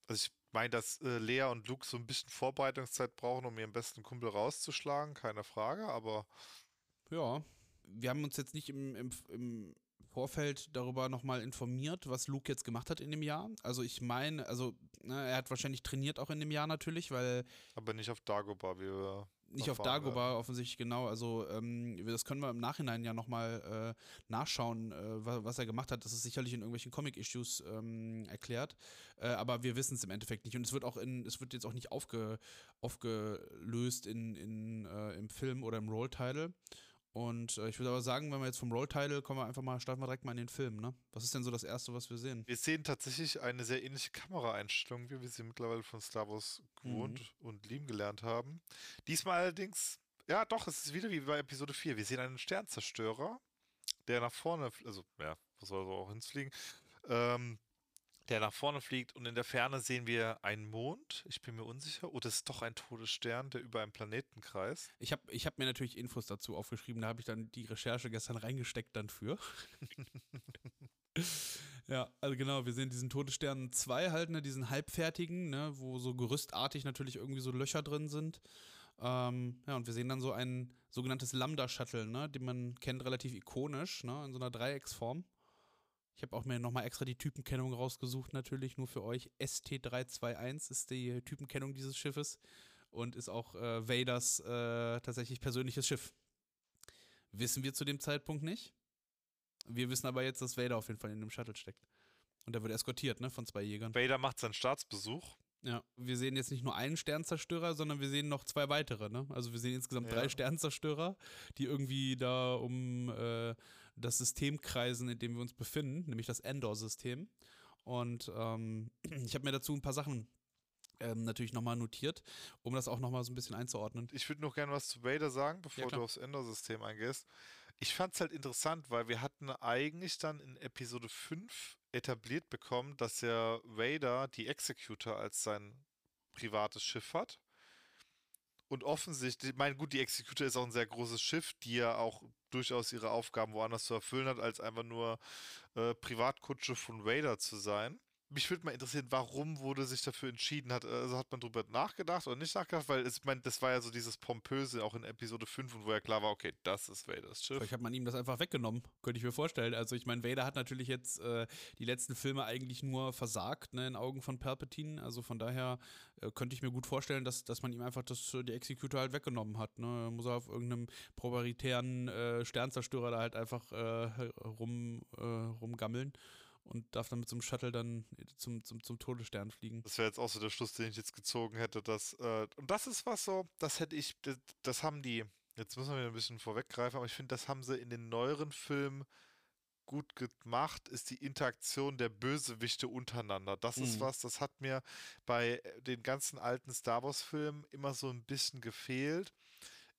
Speaker 2: Also ich meine, dass äh, Lea und Luke so ein bisschen Vorbereitungszeit brauchen, um ihren besten Kumpel rauszuschlagen, keine Frage, aber.
Speaker 3: Ja, wir haben uns jetzt nicht im, im, im Vorfeld darüber nochmal informiert, was Luke jetzt gemacht hat in dem Jahr. Also ich meine, also ne, er hat wahrscheinlich trainiert auch in dem Jahr natürlich, weil.
Speaker 2: Aber nicht auf Dagobah, wie wir
Speaker 3: nicht auf Dagobah offensichtlich genau. Also ähm, das können wir im Nachhinein ja nochmal äh, nachschauen, äh, was, was er gemacht hat. Das ist sicherlich in irgendwelchen Comic-Issues ähm, erklärt. Äh, aber wir wissen es im Endeffekt nicht. Und es wird auch in, es wird jetzt auch nicht aufge, aufgelöst in, in, äh, im Film oder im Roll-Title. Und äh, ich würde aber sagen, wenn wir jetzt vom Roll-Title kommen wir einfach mal, starten wir direkt mal in den Film, ne? Was ist denn so das Erste, was wir sehen?
Speaker 2: Wir sehen tatsächlich eine sehr ähnliche Kameraeinstellung, wie wir sie mittlerweile von Star Wars gewohnt
Speaker 3: Mhm.
Speaker 2: und lieben gelernt haben. Diesmal allerdings, ja doch, es ist wieder wie bei Episode 4. Wir sehen einen Sternzerstörer, der nach vorne, also ja, wo soll er so auch hinfliegen, ähm, der nach vorne fliegt und in der Ferne sehen wir einen Mond. Ich bin mir unsicher. Oder es ist doch ein Todesstern, der über einem Planeten kreist.
Speaker 3: Ich habe ich hab mir natürlich Infos dazu aufgeschrieben, da habe ich dann die Recherche gestern reingesteckt dann für. ja, also genau, wir sehen diesen Todesstern 2 halt, ne, diesen halbfertigen, ne, wo so gerüstartig natürlich irgendwie so Löcher drin sind. Ähm, ja, und wir sehen dann so ein sogenanntes Lambda-Shuttle, ne, den man kennt, relativ ikonisch, ne, in so einer Dreiecksform. Ich habe auch mir nochmal extra die Typenkennung rausgesucht, natürlich, nur für euch. ST321 ist die Typenkennung dieses Schiffes und ist auch äh, Vaders äh, tatsächlich persönliches Schiff. Wissen wir zu dem Zeitpunkt nicht. Wir wissen aber jetzt, dass Vader auf jeden Fall in dem Shuttle steckt. Und der wird eskortiert, ne, von zwei Jägern.
Speaker 2: Vader macht seinen Staatsbesuch.
Speaker 3: Ja, wir sehen jetzt nicht nur einen Sternzerstörer, sondern wir sehen noch zwei weitere, ne? Also wir sehen insgesamt
Speaker 2: Ja.
Speaker 3: drei Sternzerstörer, die irgendwie da um äh, das System kreisen, in dem wir uns befinden, nämlich das Endor-System. Und ähm, ich habe mir dazu ein paar Sachen ähm, natürlich nochmal notiert, um das auch nochmal so ein bisschen einzuordnen.
Speaker 2: Ich würde noch gerne was zu Vader sagen, bevor
Speaker 3: klar.
Speaker 2: du aufs Endor-System eingehst. Ich fand es halt interessant, weil wir hatten eigentlich dann in Episode 5 etabliert bekommen, dass ja Vader die Executor als sein privates Schiff hat. Und offensichtlich, ich meine, gut, die Executor ist auch ein sehr großes Schiff, die ja auch durchaus ihre Aufgaben woanders zu erfüllen hat, als einfach nur äh, Privatkutsche von Vader zu sein. Mich würde mal interessieren, warum wurde sich dafür entschieden? Hat, also hat man drüber nachgedacht oder nicht nachgedacht? Weil es, ich meine, das war ja so dieses Pompöse auch in Episode 5 und wo ja klar war, okay, das ist Vaders Schiff.
Speaker 3: Vielleicht hat man ihm das einfach weggenommen, könnte ich mir vorstellen. Also ich meine, Vader hat natürlich jetzt äh, die letzten Filme eigentlich nur versagt, ne, in Augen von Palpatine. Also von daher äh, könnte ich mir gut vorstellen, dass, dass man ihm einfach das, äh, die Executor halt weggenommen hat. Ne? Muss er auf irgendeinem probaritären äh, Sternzerstörer da halt einfach äh, rum, äh, rumgammeln und darf dann mit so einem Shuttle dann zum, zum, zum Todesstern fliegen.
Speaker 2: Das wäre jetzt auch so der Schluss, den ich jetzt gezogen hätte. Dass, äh, und das ist was so, das hätte ich, das, das haben die, jetzt müssen wir wieder ein bisschen vorweggreifen, aber ich finde, das haben sie in den neueren Filmen gut gemacht, ist die Interaktion der Bösewichte untereinander. Das ist
Speaker 3: Mhm.
Speaker 2: was, das hat mir bei äh, den ganzen alten Star Wars-Filmen immer so ein bisschen gefehlt,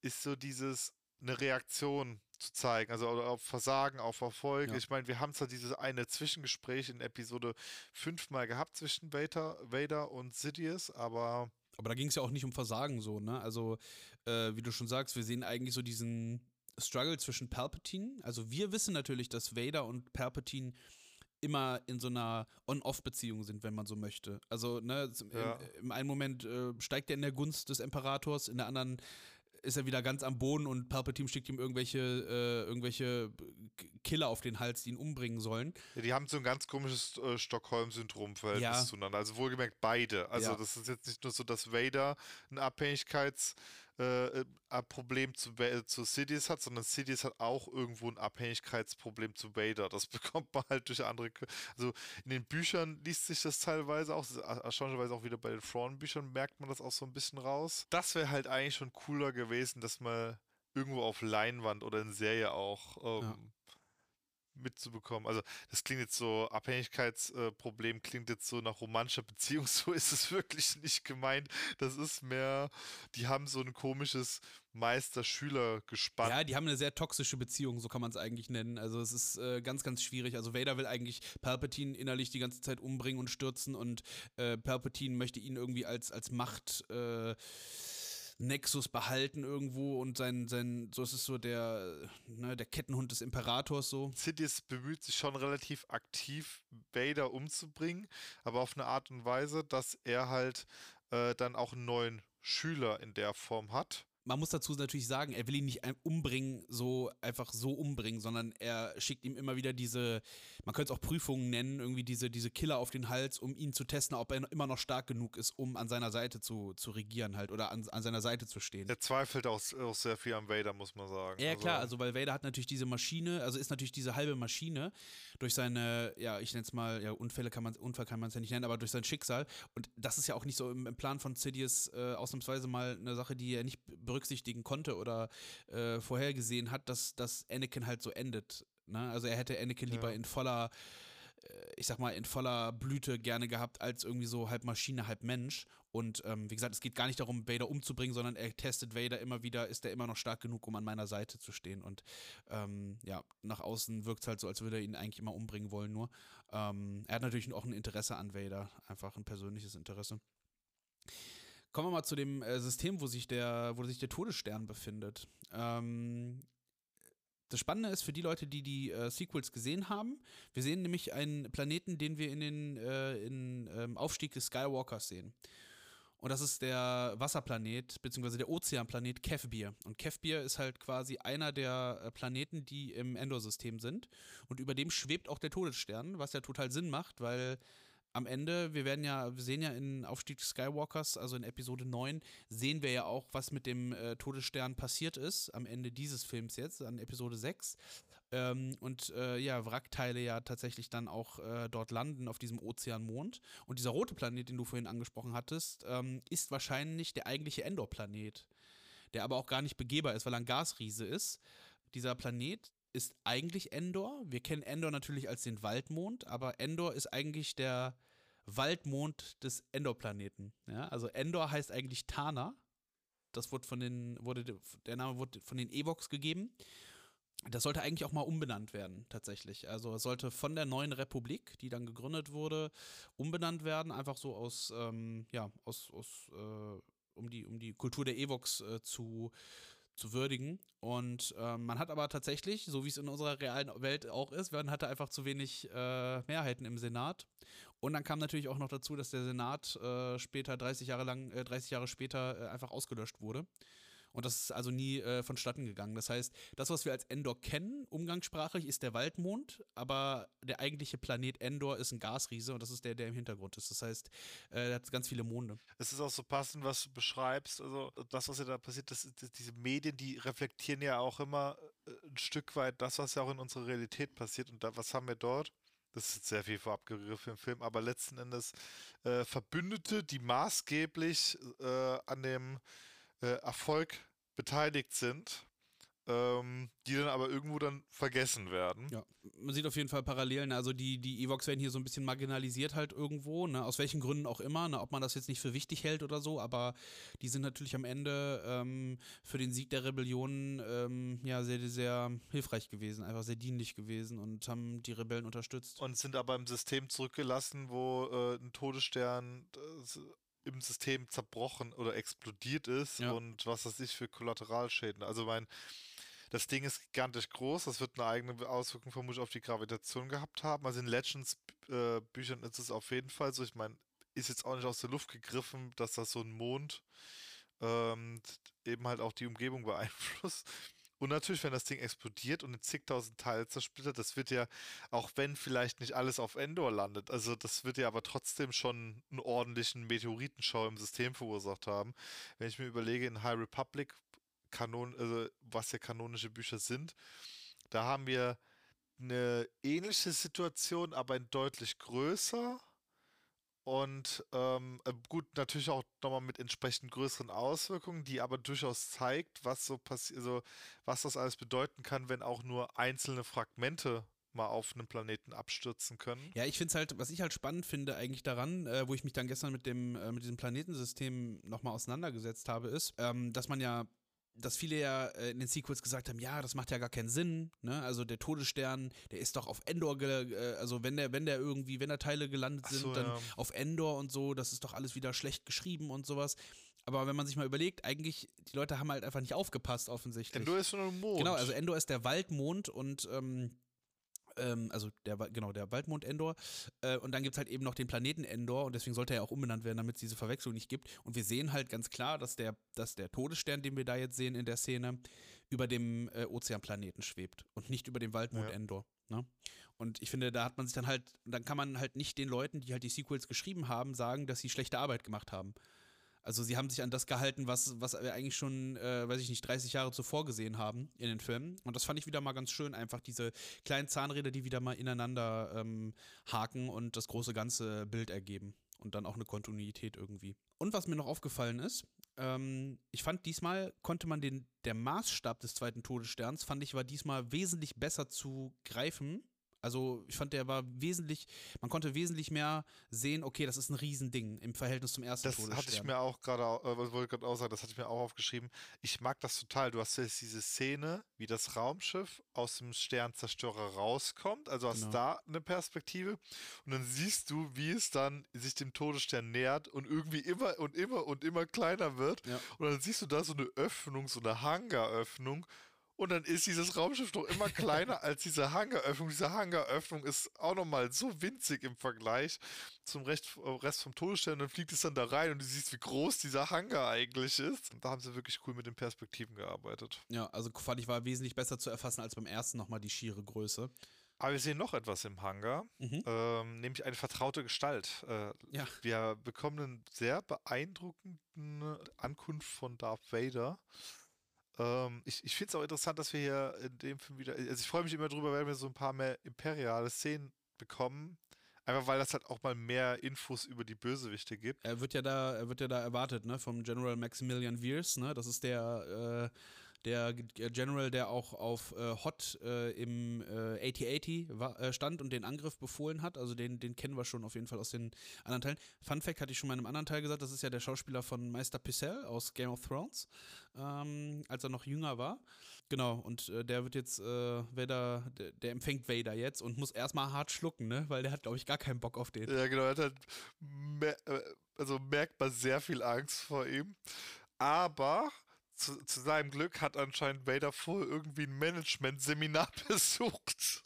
Speaker 2: ist so dieses, eine Reaktion zu zeigen, also auf Versagen, auf Erfolg.
Speaker 3: Ja.
Speaker 2: Ich meine, wir haben zwar dieses eine Zwischengespräch in Episode 5 mal gehabt zwischen Vader, Vader und Sidious, aber
Speaker 3: Aber da ging es ja auch nicht um Versagen so, ne? Also, äh, wie du schon sagst, wir sehen eigentlich so diesen Struggle zwischen Palpatine. Also wir wissen natürlich, dass Vader und Palpatine immer in so einer On-Off-Beziehung sind, wenn man so möchte. Also, ne,
Speaker 2: Ja.
Speaker 3: im, im einen Moment äh, steigt er in der Gunst des Imperators, in der anderen ist er wieder ganz am Boden und Palpatine schickt ihm irgendwelche, äh, irgendwelche Killer auf den Hals, die ihn umbringen sollen.
Speaker 2: Ja, die haben so ein ganz komisches äh, Stockholm-Syndrom-Verhältnis
Speaker 3: Ja.
Speaker 2: zueinander. Also wohlgemerkt beide. Also
Speaker 3: Ja.
Speaker 2: das ist jetzt nicht nur so, dass Vader ein Abhängigkeitsproblem äh, äh, Problem zu, Va- zu Sidious hat, sondern Sidious hat auch irgendwo ein Abhängigkeitsproblem zu Vader. Das bekommt man halt durch andere. Also in den Büchern liest sich das teilweise auch, er- erstaunlicherweise auch wieder bei den Thrawn-Büchern merkt man das auch so ein bisschen raus. Das wäre halt eigentlich schon cooler gewesen, dass man irgendwo auf Leinwand oder in Serie auch ähm,
Speaker 3: Ja.
Speaker 2: Mitzubekommen. Also das klingt jetzt so, Abhängigkeitsproblem klingt jetzt so nach romantischer Beziehung, so ist es wirklich nicht gemeint. Das ist mehr, die haben so ein komisches Meister-Schüler-Gespann.
Speaker 3: Ja, die haben eine sehr toxische Beziehung, so kann man es eigentlich nennen. Also es ist äh, ganz, ganz schwierig. Also Vader will eigentlich Palpatine innerlich die ganze Zeit umbringen und stürzen und äh, Palpatine möchte ihn irgendwie als, als Macht äh, Nexus behalten irgendwo und sein, sein, so ist es so der, ne, der Kettenhund des Imperators so.
Speaker 2: Sidious bemüht sich schon relativ aktiv, Vader umzubringen, aber auf eine Art und Weise, dass er halt äh, dann auch einen neuen Schüler in der Form hat.
Speaker 3: Man muss dazu natürlich sagen, er will ihn nicht umbringen, so einfach so umbringen, sondern er schickt ihm immer wieder diese, man könnte es auch Prüfungen nennen, irgendwie diese, diese Killer auf den Hals, um ihn zu testen, ob er immer noch stark genug ist, um an seiner Seite zu, zu regieren halt oder an, an seiner Seite zu stehen.
Speaker 2: Er zweifelt auch, auch sehr viel am Vader, muss man sagen.
Speaker 3: Ja, also, klar, also weil Vader hat natürlich diese Maschine, also ist natürlich diese halbe Maschine durch seine, ja, ich nenne es mal, ja, Unfälle kann man, Unfall kann man es ja nicht nennen, aber durch sein Schicksal. Und das ist ja auch nicht so im, im Plan von Sidious äh, ausnahmsweise mal eine Sache, die er nicht berücksichtigen konnte oder äh, vorhergesehen hat, dass, dass Anakin halt so endet. Ne? Also er hätte Anakin ja. lieber in voller äh, ich sag mal, in voller Blüte gerne gehabt, als irgendwie so halb Maschine, halb Mensch. Und ähm, wie gesagt, es geht gar nicht darum, Vader umzubringen, sondern er testet Vader immer wieder, ist er immer noch stark genug, um an meiner Seite zu stehen. Und ähm, ja, nach außen wirkt es halt so, als würde er ihn eigentlich immer umbringen wollen, nur. Ähm, er hat natürlich auch ein Interesse an Vader, einfach ein persönliches Interesse. Kommen wir mal zu dem äh, System, wo sich der, wo sich der Todesstern befindet. Ähm, das Spannende ist für die Leute, die die äh, Sequels gesehen haben, wir sehen nämlich einen Planeten, den wir in den äh, in, ähm, Aufstieg des Skywalkers sehen. Und das ist der Wasserplanet, beziehungsweise der Ozeanplanet Kefbir. Und Kefbir ist halt quasi einer der äh, Planeten, die im Endor-System sind. Und über dem schwebt auch der Todesstern, was ja total Sinn macht, weil am Ende, wir werden ja, wir sehen ja in Aufstieg Skywalkers, also in Episode 9, sehen wir ja auch, was mit dem äh, Todesstern passiert ist, am Ende dieses Films jetzt, an Episode 6. Ähm, und äh, ja, Wrackteile ja tatsächlich dann auch äh, dort landen, auf diesem Ozeanmond. Und dieser rote Planet, den du vorhin angesprochen hattest, ähm, ist wahrscheinlich der eigentliche Endor-Planet, der aber auch gar nicht begehbar ist, weil er ein Gasriese ist. Dieser Planet ist eigentlich Endor. Wir kennen Endor natürlich als den Waldmond, aber Endor ist eigentlich der Waldmond des Endor-Planeten. Ja, also Endor heißt eigentlich Tana. Das wurde von den, wurde, der Name wurde von den Evox gegeben. Das sollte eigentlich auch mal umbenannt werden, tatsächlich. Also es sollte von der neuen Republik, die dann gegründet wurde, umbenannt werden, einfach so aus, ähm, ja, aus, aus äh, um die, um die Kultur der Evox äh, zu, zu würdigen. Und äh, man hat aber tatsächlich, so wie es in unserer realen Welt auch ist, man hatte einfach zu wenig äh, Mehrheiten im Senat. Und dann kam natürlich auch noch dazu, dass der Senat äh, später, 30 Jahre lang, 30 äh, Jahre später äh, einfach ausgelöscht wurde. Und das ist also nie äh, vonstatten gegangen. Das heißt, das, was wir als Endor kennen, umgangssprachlich, ist der Waldmond, aber der eigentliche Planet Endor ist ein Gasriese und das ist der, der im Hintergrund ist. Das heißt, äh, er hat ganz viele Monde.
Speaker 2: Es ist auch so passend, was du beschreibst. Also, das, was ja da passiert, das, das, diese Medien, die reflektieren ja auch immer äh, ein Stück weit das, was ja auch in unserer Realität passiert. Und da, was haben wir dort? Das ist sehr viel vorabgegriffen im Film, aber letzten Endes äh, Verbündete, die maßgeblich äh, an dem äh, Erfolg beteiligt sind, ähm, die dann aber irgendwo dann vergessen werden.
Speaker 3: Ja, man sieht auf jeden Fall Parallelen. Also die, die Evox werden hier so ein bisschen marginalisiert halt irgendwo, ne? aus welchen Gründen auch immer, ne? ob man das jetzt nicht für wichtig hält oder so, aber die sind natürlich am Ende ähm, für den Sieg der Rebellion ähm, ja sehr, sehr hilfreich gewesen, einfach sehr dienlich gewesen und haben die Rebellen unterstützt.
Speaker 2: Und sind aber im System zurückgelassen, wo äh, ein Todesstern äh, im System zerbrochen oder explodiert ist ja. und was das ist für Kollateralschäden. Also mein, das Ding ist gigantisch groß, das wird eine eigene Auswirkung vermutlich auf die Gravitation gehabt haben. Also in Legends-Büchern äh, ist es auf jeden Fall so. Ich meine, ist jetzt auch nicht aus der Luft gegriffen, dass das so ein Mond ähm, eben halt auch die Umgebung beeinflusst. Und natürlich, wenn das Ding explodiert und in zigtausend Teile zersplittert, das wird ja, auch wenn vielleicht nicht alles auf Endor landet, also das wird ja aber trotzdem schon einen ordentlichen Meteoritenschau im System verursacht haben. Wenn ich mir überlege, in High Republic, Kanon, also was ja kanonische Bücher sind, da haben wir eine ähnliche Situation, aber in deutlich größer und ähm, äh, gut, natürlich auch nochmal mit entsprechend größeren Auswirkungen, die aber durchaus zeigt, was so passiert, also was das alles bedeuten kann, wenn auch nur einzelne Fragmente mal auf einem Planeten abstürzen können.
Speaker 3: Ja, ich finde es halt, was ich halt spannend finde eigentlich daran, äh, wo ich mich dann gestern mit dem, äh, mit diesem Planetensystem nochmal auseinandergesetzt habe, ist, ähm, dass man ja dass viele ja äh, in den Sequels gesagt haben, ja, das macht ja gar keinen Sinn, ne? Also der Todesstern, der ist doch auf Endor, äh, also wenn der, wenn der irgendwie, wenn da Teile gelandet sind, so, dann ja. auf Endor und so, das ist doch alles wieder schlecht geschrieben und sowas. Aber wenn man sich mal überlegt, eigentlich, die Leute haben halt einfach nicht aufgepasst, offensichtlich.
Speaker 2: Endor ist nur ein Mond.
Speaker 3: Genau, also Endor ist der Waldmond und ähm, Ähm, also der, genau, der Waldmond Endor. Äh, und dann gibt es halt eben noch den Planeten Endor und deswegen sollte er auch umbenannt werden, damit es diese Verwechslung nicht gibt. Und wir sehen halt ganz klar, dass der, dass der Todesstern, den wir da jetzt sehen in der Szene, über dem äh, Ozeanplaneten schwebt und nicht über dem Waldmond
Speaker 2: Ja.
Speaker 3: Endor. Ne? Und ich finde, da hat man sich dann halt, dann kann man halt nicht den Leuten, die halt die Sequels geschrieben haben, sagen, dass sie schlechte Arbeit gemacht haben. Also sie haben sich an das gehalten, was, was wir eigentlich schon, äh, weiß ich nicht, 30 Jahre zuvor gesehen haben in den Filmen. Und das fand ich wieder mal ganz schön, einfach diese kleinen Zahnräder, die wieder mal ineinander ähm, haken und das große ganze Bild ergeben. Und dann auch eine Kontinuität irgendwie. Und was mir noch aufgefallen ist, ähm, ich fand diesmal konnte man den, der Maßstab des zweiten Todessterns, fand ich, war diesmal wesentlich besser zu greifen. Also ich fand, der war wesentlich, man konnte wesentlich mehr sehen, okay, das ist ein Riesending im Verhältnis zum ersten
Speaker 2: Das hatte ich mir auch gerade, äh, was wollte ich gerade auch sagen, das hatte ich mir auch aufgeschrieben. Ich mag das total. Du hast jetzt diese Szene, wie das Raumschiff aus dem Sternzerstörer rauskommt. Also hast
Speaker 3: Genau.
Speaker 2: da eine Perspektive und dann siehst du, wie es dann sich dem Todesstern nähert und irgendwie immer und immer und immer kleiner wird.
Speaker 3: Ja.
Speaker 2: Und dann siehst du da so eine Öffnung, so eine Hangaröffnung. Und dann ist dieses Raumschiff doch immer kleiner als diese Hangaröffnung. Diese Hangaröffnung ist auch nochmal so winzig im Vergleich zum Rest, äh, Rest vom Todesstern. Und dann fliegt es dann da rein und du siehst, wie groß dieser Hangar eigentlich ist. Und da haben sie wirklich cool mit den Perspektiven gearbeitet.
Speaker 3: Ja, also fand ich war wesentlich besser zu erfassen als beim ersten nochmal die schiere Größe.
Speaker 2: Aber wir sehen noch etwas im Hangar,
Speaker 3: Mhm.
Speaker 2: ähm, nämlich eine vertraute Gestalt. Äh,
Speaker 3: Ja.
Speaker 2: Wir bekommen eine sehr beeindruckende Ankunft von Darth Vader. Ähm, ich ich finde es auch interessant, dass wir hier in dem Film wieder. Also, ich freue mich immer drüber, wenn wir so ein paar mehr imperiale Szenen bekommen. Einfach weil das halt auch mal mehr Infos über die Bösewichte gibt.
Speaker 3: Er wird ja da, er wird ja da erwartet, ne, vom General Maximilian Veers, ne? Das ist der, äh, der G- General, der auch auf äh, Hot äh, im äh, 8080 wa- äh, stand und den Angriff befohlen hat. Also den, den kennen wir schon auf jeden Fall aus den anderen Teilen. Fun Fact hatte ich schon mal in einem anderen Teil gesagt, das ist ja der Schauspieler von Meister Picel aus Game of Thrones, ähm, als er noch jünger war. Genau, und äh, der wird jetzt, äh, Vader, der, der empfängt Vader jetzt und muss erstmal hart schlucken, ne? Weil der hat, glaube ich, gar keinen Bock auf den.
Speaker 2: Ja, genau, er hat halt äh, also merkbar sehr viel Angst vor ihm. Aber zu, zu seinem Glück hat anscheinend Vader vorher irgendwie ein Management-Seminar besucht.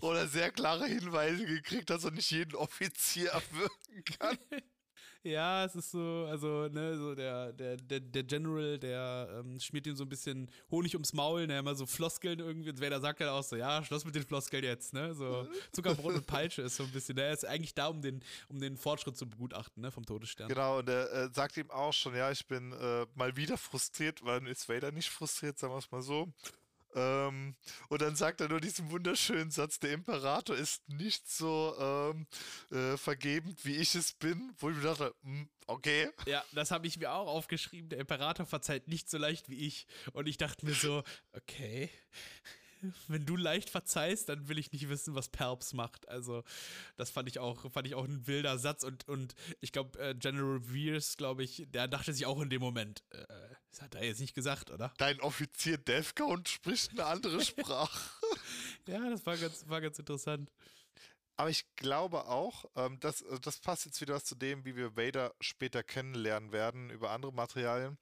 Speaker 2: Oder sehr klare Hinweise gekriegt, dass er nicht jeden Offizier erwürgen kann.
Speaker 3: Ja, es ist so, also, ne, so der, der, der, der General, der ähm, schmiert ihm so ein bisschen Honig ums Maul, ne, immer so Floskeln irgendwie. Und Vader sagt halt auch so, ja, Schluss mit den Floskeln jetzt, ne, so Zuckerbrot und Peitsche ist so ein bisschen, der ist eigentlich da, um den, um den Fortschritt zu begutachten, ne, vom Todesstern.
Speaker 2: Genau, und er äh, sagt ihm auch schon, ja, ich bin äh, mal wieder frustriert, weil dann ist Vader nicht frustriert, sagen wir es mal so. Ähm, und dann sagt er nur diesen wunderschönen Satz, der Imperator ist nicht so ähm, äh, vergebend, wie ich es bin, wo ich mir dachte, hm, okay.
Speaker 3: Ja, das habe ich mir auch aufgeschrieben. Der Imperator verzeiht nicht so leicht wie ich. Und ich dachte mir so, okay, wenn du leicht verzeihst, dann will ich nicht wissen, was Perps macht. Also, das fand ich auch, fand ich auch ein wilder Satz. Und, und ich glaube, äh, General Veers, glaube ich, der dachte sich auch in dem Moment, äh, das hat er jetzt nicht gesagt, oder?
Speaker 2: Dein Offizier Defcount spricht eine andere Sprache.
Speaker 3: Ja, das war ganz, war ganz interessant.
Speaker 2: Aber ich glaube auch, ähm, das, äh, das passt jetzt wieder zu dem, wie wir Vader später kennenlernen werden über andere Materialien.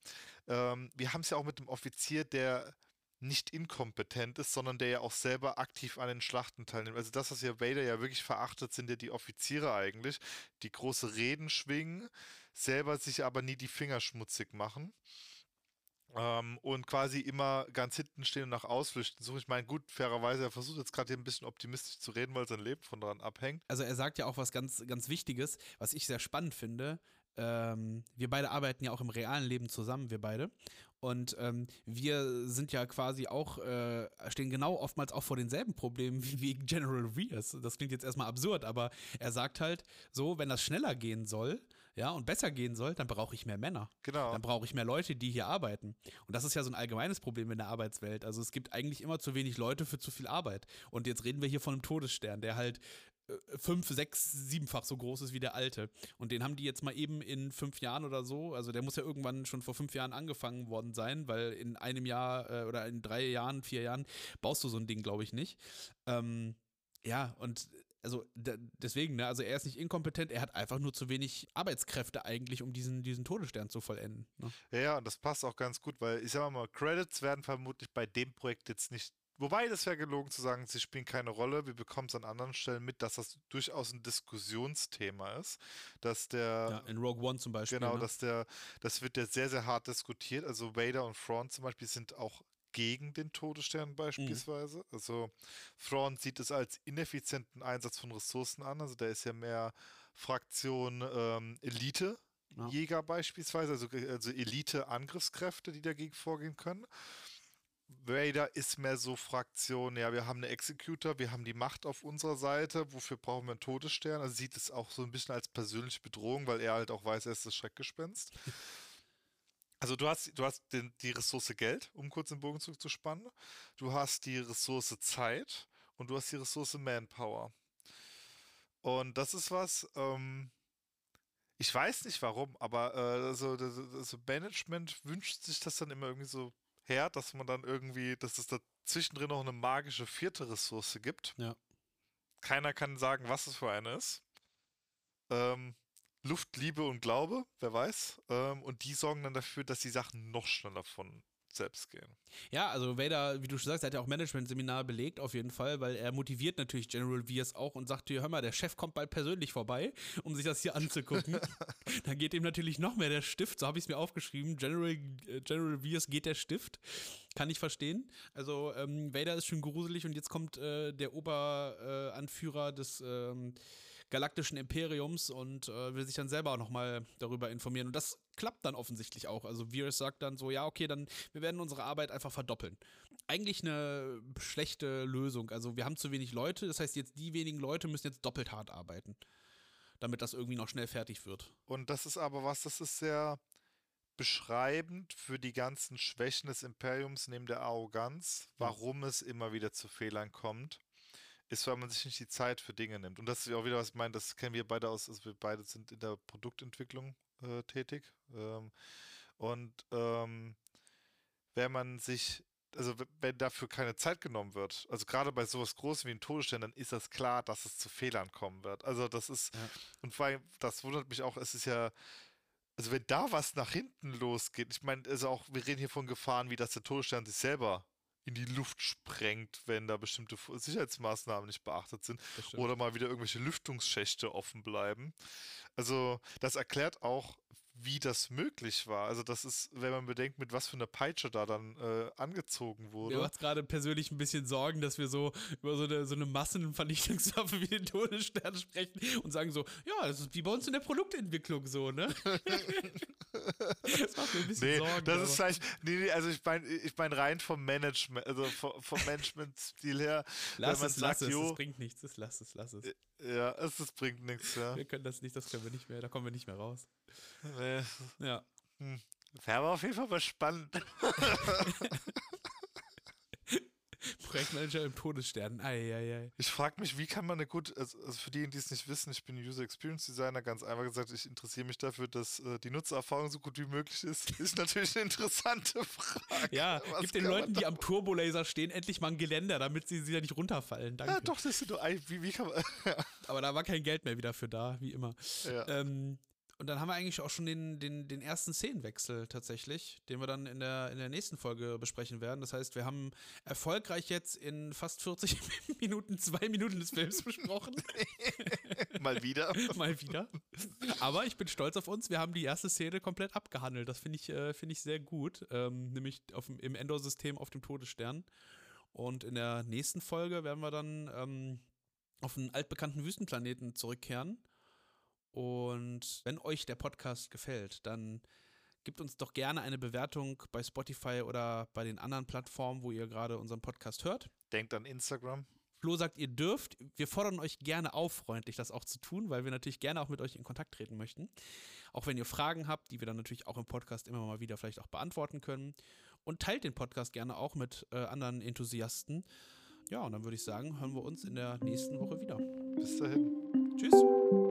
Speaker 2: Ähm, wir haben es ja auch mit einem Offizier, der nicht inkompetent ist, sondern der ja auch selber aktiv an den Schlachten teilnimmt. Also das, was ja Vader ja wirklich verachtet, sind ja die Offiziere eigentlich, die große Reden schwingen, selber sich aber nie die Finger schmutzig machen. Ähm, und quasi immer ganz hinten stehen und nach Ausflüchten suchen. Ich meine, gut, fairerweise, er versucht jetzt gerade hier ein bisschen optimistisch zu reden, weil sein Leben von daran abhängt.
Speaker 3: Also er sagt ja auch was ganz, ganz Wichtiges, was ich sehr spannend finde. Ähm, wir beide arbeiten ja auch im realen Leben zusammen, wir beide. Und ähm, wir sind ja quasi auch, äh, stehen genau oftmals auch vor denselben Problemen wie, wie General Rears. Das klingt jetzt erstmal absurd, aber er sagt halt so, wenn das schneller gehen soll, ja, und besser gehen soll, dann brauche ich mehr Männer.
Speaker 2: Genau.
Speaker 3: Dann brauche ich mehr Leute, die hier arbeiten. Und das ist ja so ein allgemeines Problem in der Arbeitswelt. Also es gibt eigentlich immer zu wenig Leute für zu viel Arbeit. Und jetzt reden wir hier von einem Todesstern, der halt äh, fünf, sechs, siebenfach so groß ist wie der alte. Und den haben die jetzt mal eben in fünf Jahren oder so, also der muss ja irgendwann schon vor fünf Jahren angefangen worden sein, weil in einem Jahr äh, oder in drei Jahren, vier Jahren baust du so ein Ding, glaube ich, nicht. Ähm, ja, und also deswegen, ne, also er ist nicht inkompetent, er hat einfach nur zu wenig Arbeitskräfte eigentlich, um diesen, diesen Todesstern zu vollenden. Ne?
Speaker 2: Ja, ja, und das passt auch ganz gut, weil ich sag mal, Credits werden vermutlich bei dem Projekt jetzt nicht wobei das wäre gelogen zu sagen, sie spielen keine Rolle. Wir bekommen es an anderen Stellen mit, dass das durchaus ein Diskussionsthema ist. Dass der.
Speaker 3: Ja, in Rogue One zum Beispiel.
Speaker 2: Genau,
Speaker 3: ne?
Speaker 2: dass der, das wird ja sehr, sehr hart diskutiert. Also Vader und Thrawn zum Beispiel sind auch gegen den Todesstern
Speaker 3: Mhm.
Speaker 2: beispielsweise. Also Thrawn sieht es als ineffizienten Einsatz von Ressourcen an. Also der ist ja mehr Fraktion ähm, Elite.
Speaker 3: Ja.
Speaker 2: Jäger beispielsweise, also, also Elite-Angriffskräfte, die dagegen vorgehen können. Vader ist mehr so Fraktion, ja, wir haben eine Executor, wir haben die Macht auf unserer Seite, wofür brauchen wir einen Todesstern? Also sieht es auch so ein bisschen als persönliche Bedrohung, weil er halt auch weiß, er ist das Schreckgespenst. Also du hast, du hast den, die Ressource Geld, um kurz den Bogen zurückzuspannen. Du hast die Ressource Zeit und du hast die Ressource Manpower. Und das ist was, ähm, ich weiß nicht warum, aber äh, also, das, also Management wünscht sich das dann immer irgendwie so her, dass man dann irgendwie, dass es da zwischendrin noch eine magische vierte Ressource gibt.
Speaker 3: Ja.
Speaker 2: Keiner kann sagen, was es für eine ist. Ähm, Luft, Liebe und Glaube, wer weiß. Ähm, und die sorgen dann dafür, dass die Sachen noch schneller von selbst gehen.
Speaker 3: Ja, also Vader, wie du schon sagst, hat ja auch Management-Seminar belegt, auf jeden Fall, weil er motiviert natürlich General Viers auch und sagt dir, hör mal, der Chef kommt bald persönlich vorbei, um sich das hier anzugucken. Dann geht ihm natürlich noch mehr der Stift, so habe ich es mir aufgeschrieben. General, äh, General Viers geht der Stift. Kann ich verstehen. Also ähm, Vader ist schon gruselig und jetzt kommt äh, der Oberanführer äh, des ähm, galaktischen Imperiums und äh, will sich dann selber auch nochmal darüber informieren. Und das klappt dann offensichtlich auch. Also Virus sagt dann so, ja, okay, dann wir werden unsere Arbeit einfach verdoppeln. Eigentlich eine schlechte Lösung. Also wir haben zu wenig Leute, das heißt jetzt die wenigen Leute müssen jetzt doppelt hart arbeiten, damit das irgendwie noch schnell fertig wird.
Speaker 2: Und das ist aber was, das ist sehr beschreibend für die ganzen Schwächen des Imperiums neben der Arroganz, warum es immer wieder zu Fehlern kommt, ist, weil man sich nicht die Zeit für Dinge nimmt. Und das ist auch wieder, was ich meine, das kennen wir beide aus, also wir beide sind in der Produktentwicklung äh, tätig. Ähm, und ähm, wenn man sich, also wenn dafür keine Zeit genommen wird, also gerade bei sowas Großem wie ein Todesstern, dann ist das klar, dass es zu Fehlern kommen wird. Also das ist,
Speaker 3: Ja.
Speaker 2: und vor allem, das wundert mich auch, es ist ja, also wenn da was nach hinten losgeht, ich meine, also auch, wir reden hier von Gefahren, wie dass der Todesstern sich selber in die Luft sprengt, wenn da bestimmte Sicherheitsmaßnahmen nicht beachtet sind oder mal wieder irgendwelche Lüftungsschächte offen bleiben. Also das erklärt auch, wie das möglich war. Also das ist, wenn man bedenkt, mit was für einer Peitsche da dann äh, angezogen
Speaker 3: Mir
Speaker 2: wurde.
Speaker 3: macht gerade persönlich ein bisschen Sorgen, dass wir so über so eine, so eine Massenvernichtungswaffe wie den Todesstern sprechen und sagen so, ja, das ist wie bei uns in der Produktentwicklung so, ne? das macht mir ein bisschen
Speaker 2: Nee,
Speaker 3: Sorgen.
Speaker 2: das ist vielleicht, nee, nee, also ich meine ich mein rein vom Management, also vom, vom Management-Stil her,
Speaker 3: lass es, lass
Speaker 2: sagt,
Speaker 3: es,
Speaker 2: jo-
Speaker 3: das bringt nichts, das lass es, lass es.
Speaker 2: ja, es, es bringt nichts, ja.
Speaker 3: Wir können das nicht, das können wir nicht mehr, da kommen wir nicht mehr raus.
Speaker 2: Nee.
Speaker 3: Ja.
Speaker 2: Wäre aber auf jeden Fall mal spannend.
Speaker 3: Projektmanager im Todesstern. Eieiei.
Speaker 2: Ich frage mich, wie kann man eine gut, also also für diejenigen, die es nicht wissen, ich bin User Experience Designer, ganz einfach gesagt, ich interessiere mich dafür, dass äh, die Nutzererfahrung so gut wie möglich ist. Ist natürlich eine interessante Frage.
Speaker 3: Ja,
Speaker 2: Was
Speaker 3: gib den Leuten, die am Turbolaser stehen, endlich mal ein Geländer, damit sie, sie da nicht runterfallen. Danke.
Speaker 2: Ja, doch, das sind doch, ei- wie, wie kann man,
Speaker 3: Aber da war kein Geld mehr wieder für da, wie immer.
Speaker 2: ja.
Speaker 3: Ähm, und dann haben wir eigentlich auch schon den, den, den ersten Szenenwechsel tatsächlich, den wir dann in der, in der nächsten Folge besprechen werden. Das heißt, wir haben erfolgreich jetzt in fast 40 Minuten zwei Minuten des Films besprochen.
Speaker 2: mal wieder.
Speaker 3: Mal wieder. Aber ich bin stolz auf uns. Wir haben die erste Szene komplett abgehandelt. Das finde ich, äh, finde ich sehr gut. Ähm, nämlich auf, im Endor-System auf dem Todesstern. Und in der nächsten Folge werden wir dann ähm, auf einen altbekannten Wüstenplaneten zurückkehren. Und wenn euch der Podcast gefällt, dann gebt uns doch gerne eine Bewertung bei Spotify oder bei den anderen Plattformen, wo ihr gerade unseren Podcast hört.
Speaker 2: Denkt an Instagram.
Speaker 3: Flo sagt, ihr dürft. Wir fordern euch gerne auf, freundlich das auch zu tun, weil wir natürlich gerne auch mit euch in Kontakt treten möchten. Auch wenn ihr Fragen habt, die wir dann natürlich auch im Podcast immer mal wieder vielleicht auch beantworten können. Und teilt den Podcast gerne auch mit äh, anderen Enthusiasten. Ja, und dann würde ich sagen, hören wir uns in der nächsten Woche wieder.
Speaker 2: Bis dahin.
Speaker 3: Tschüss.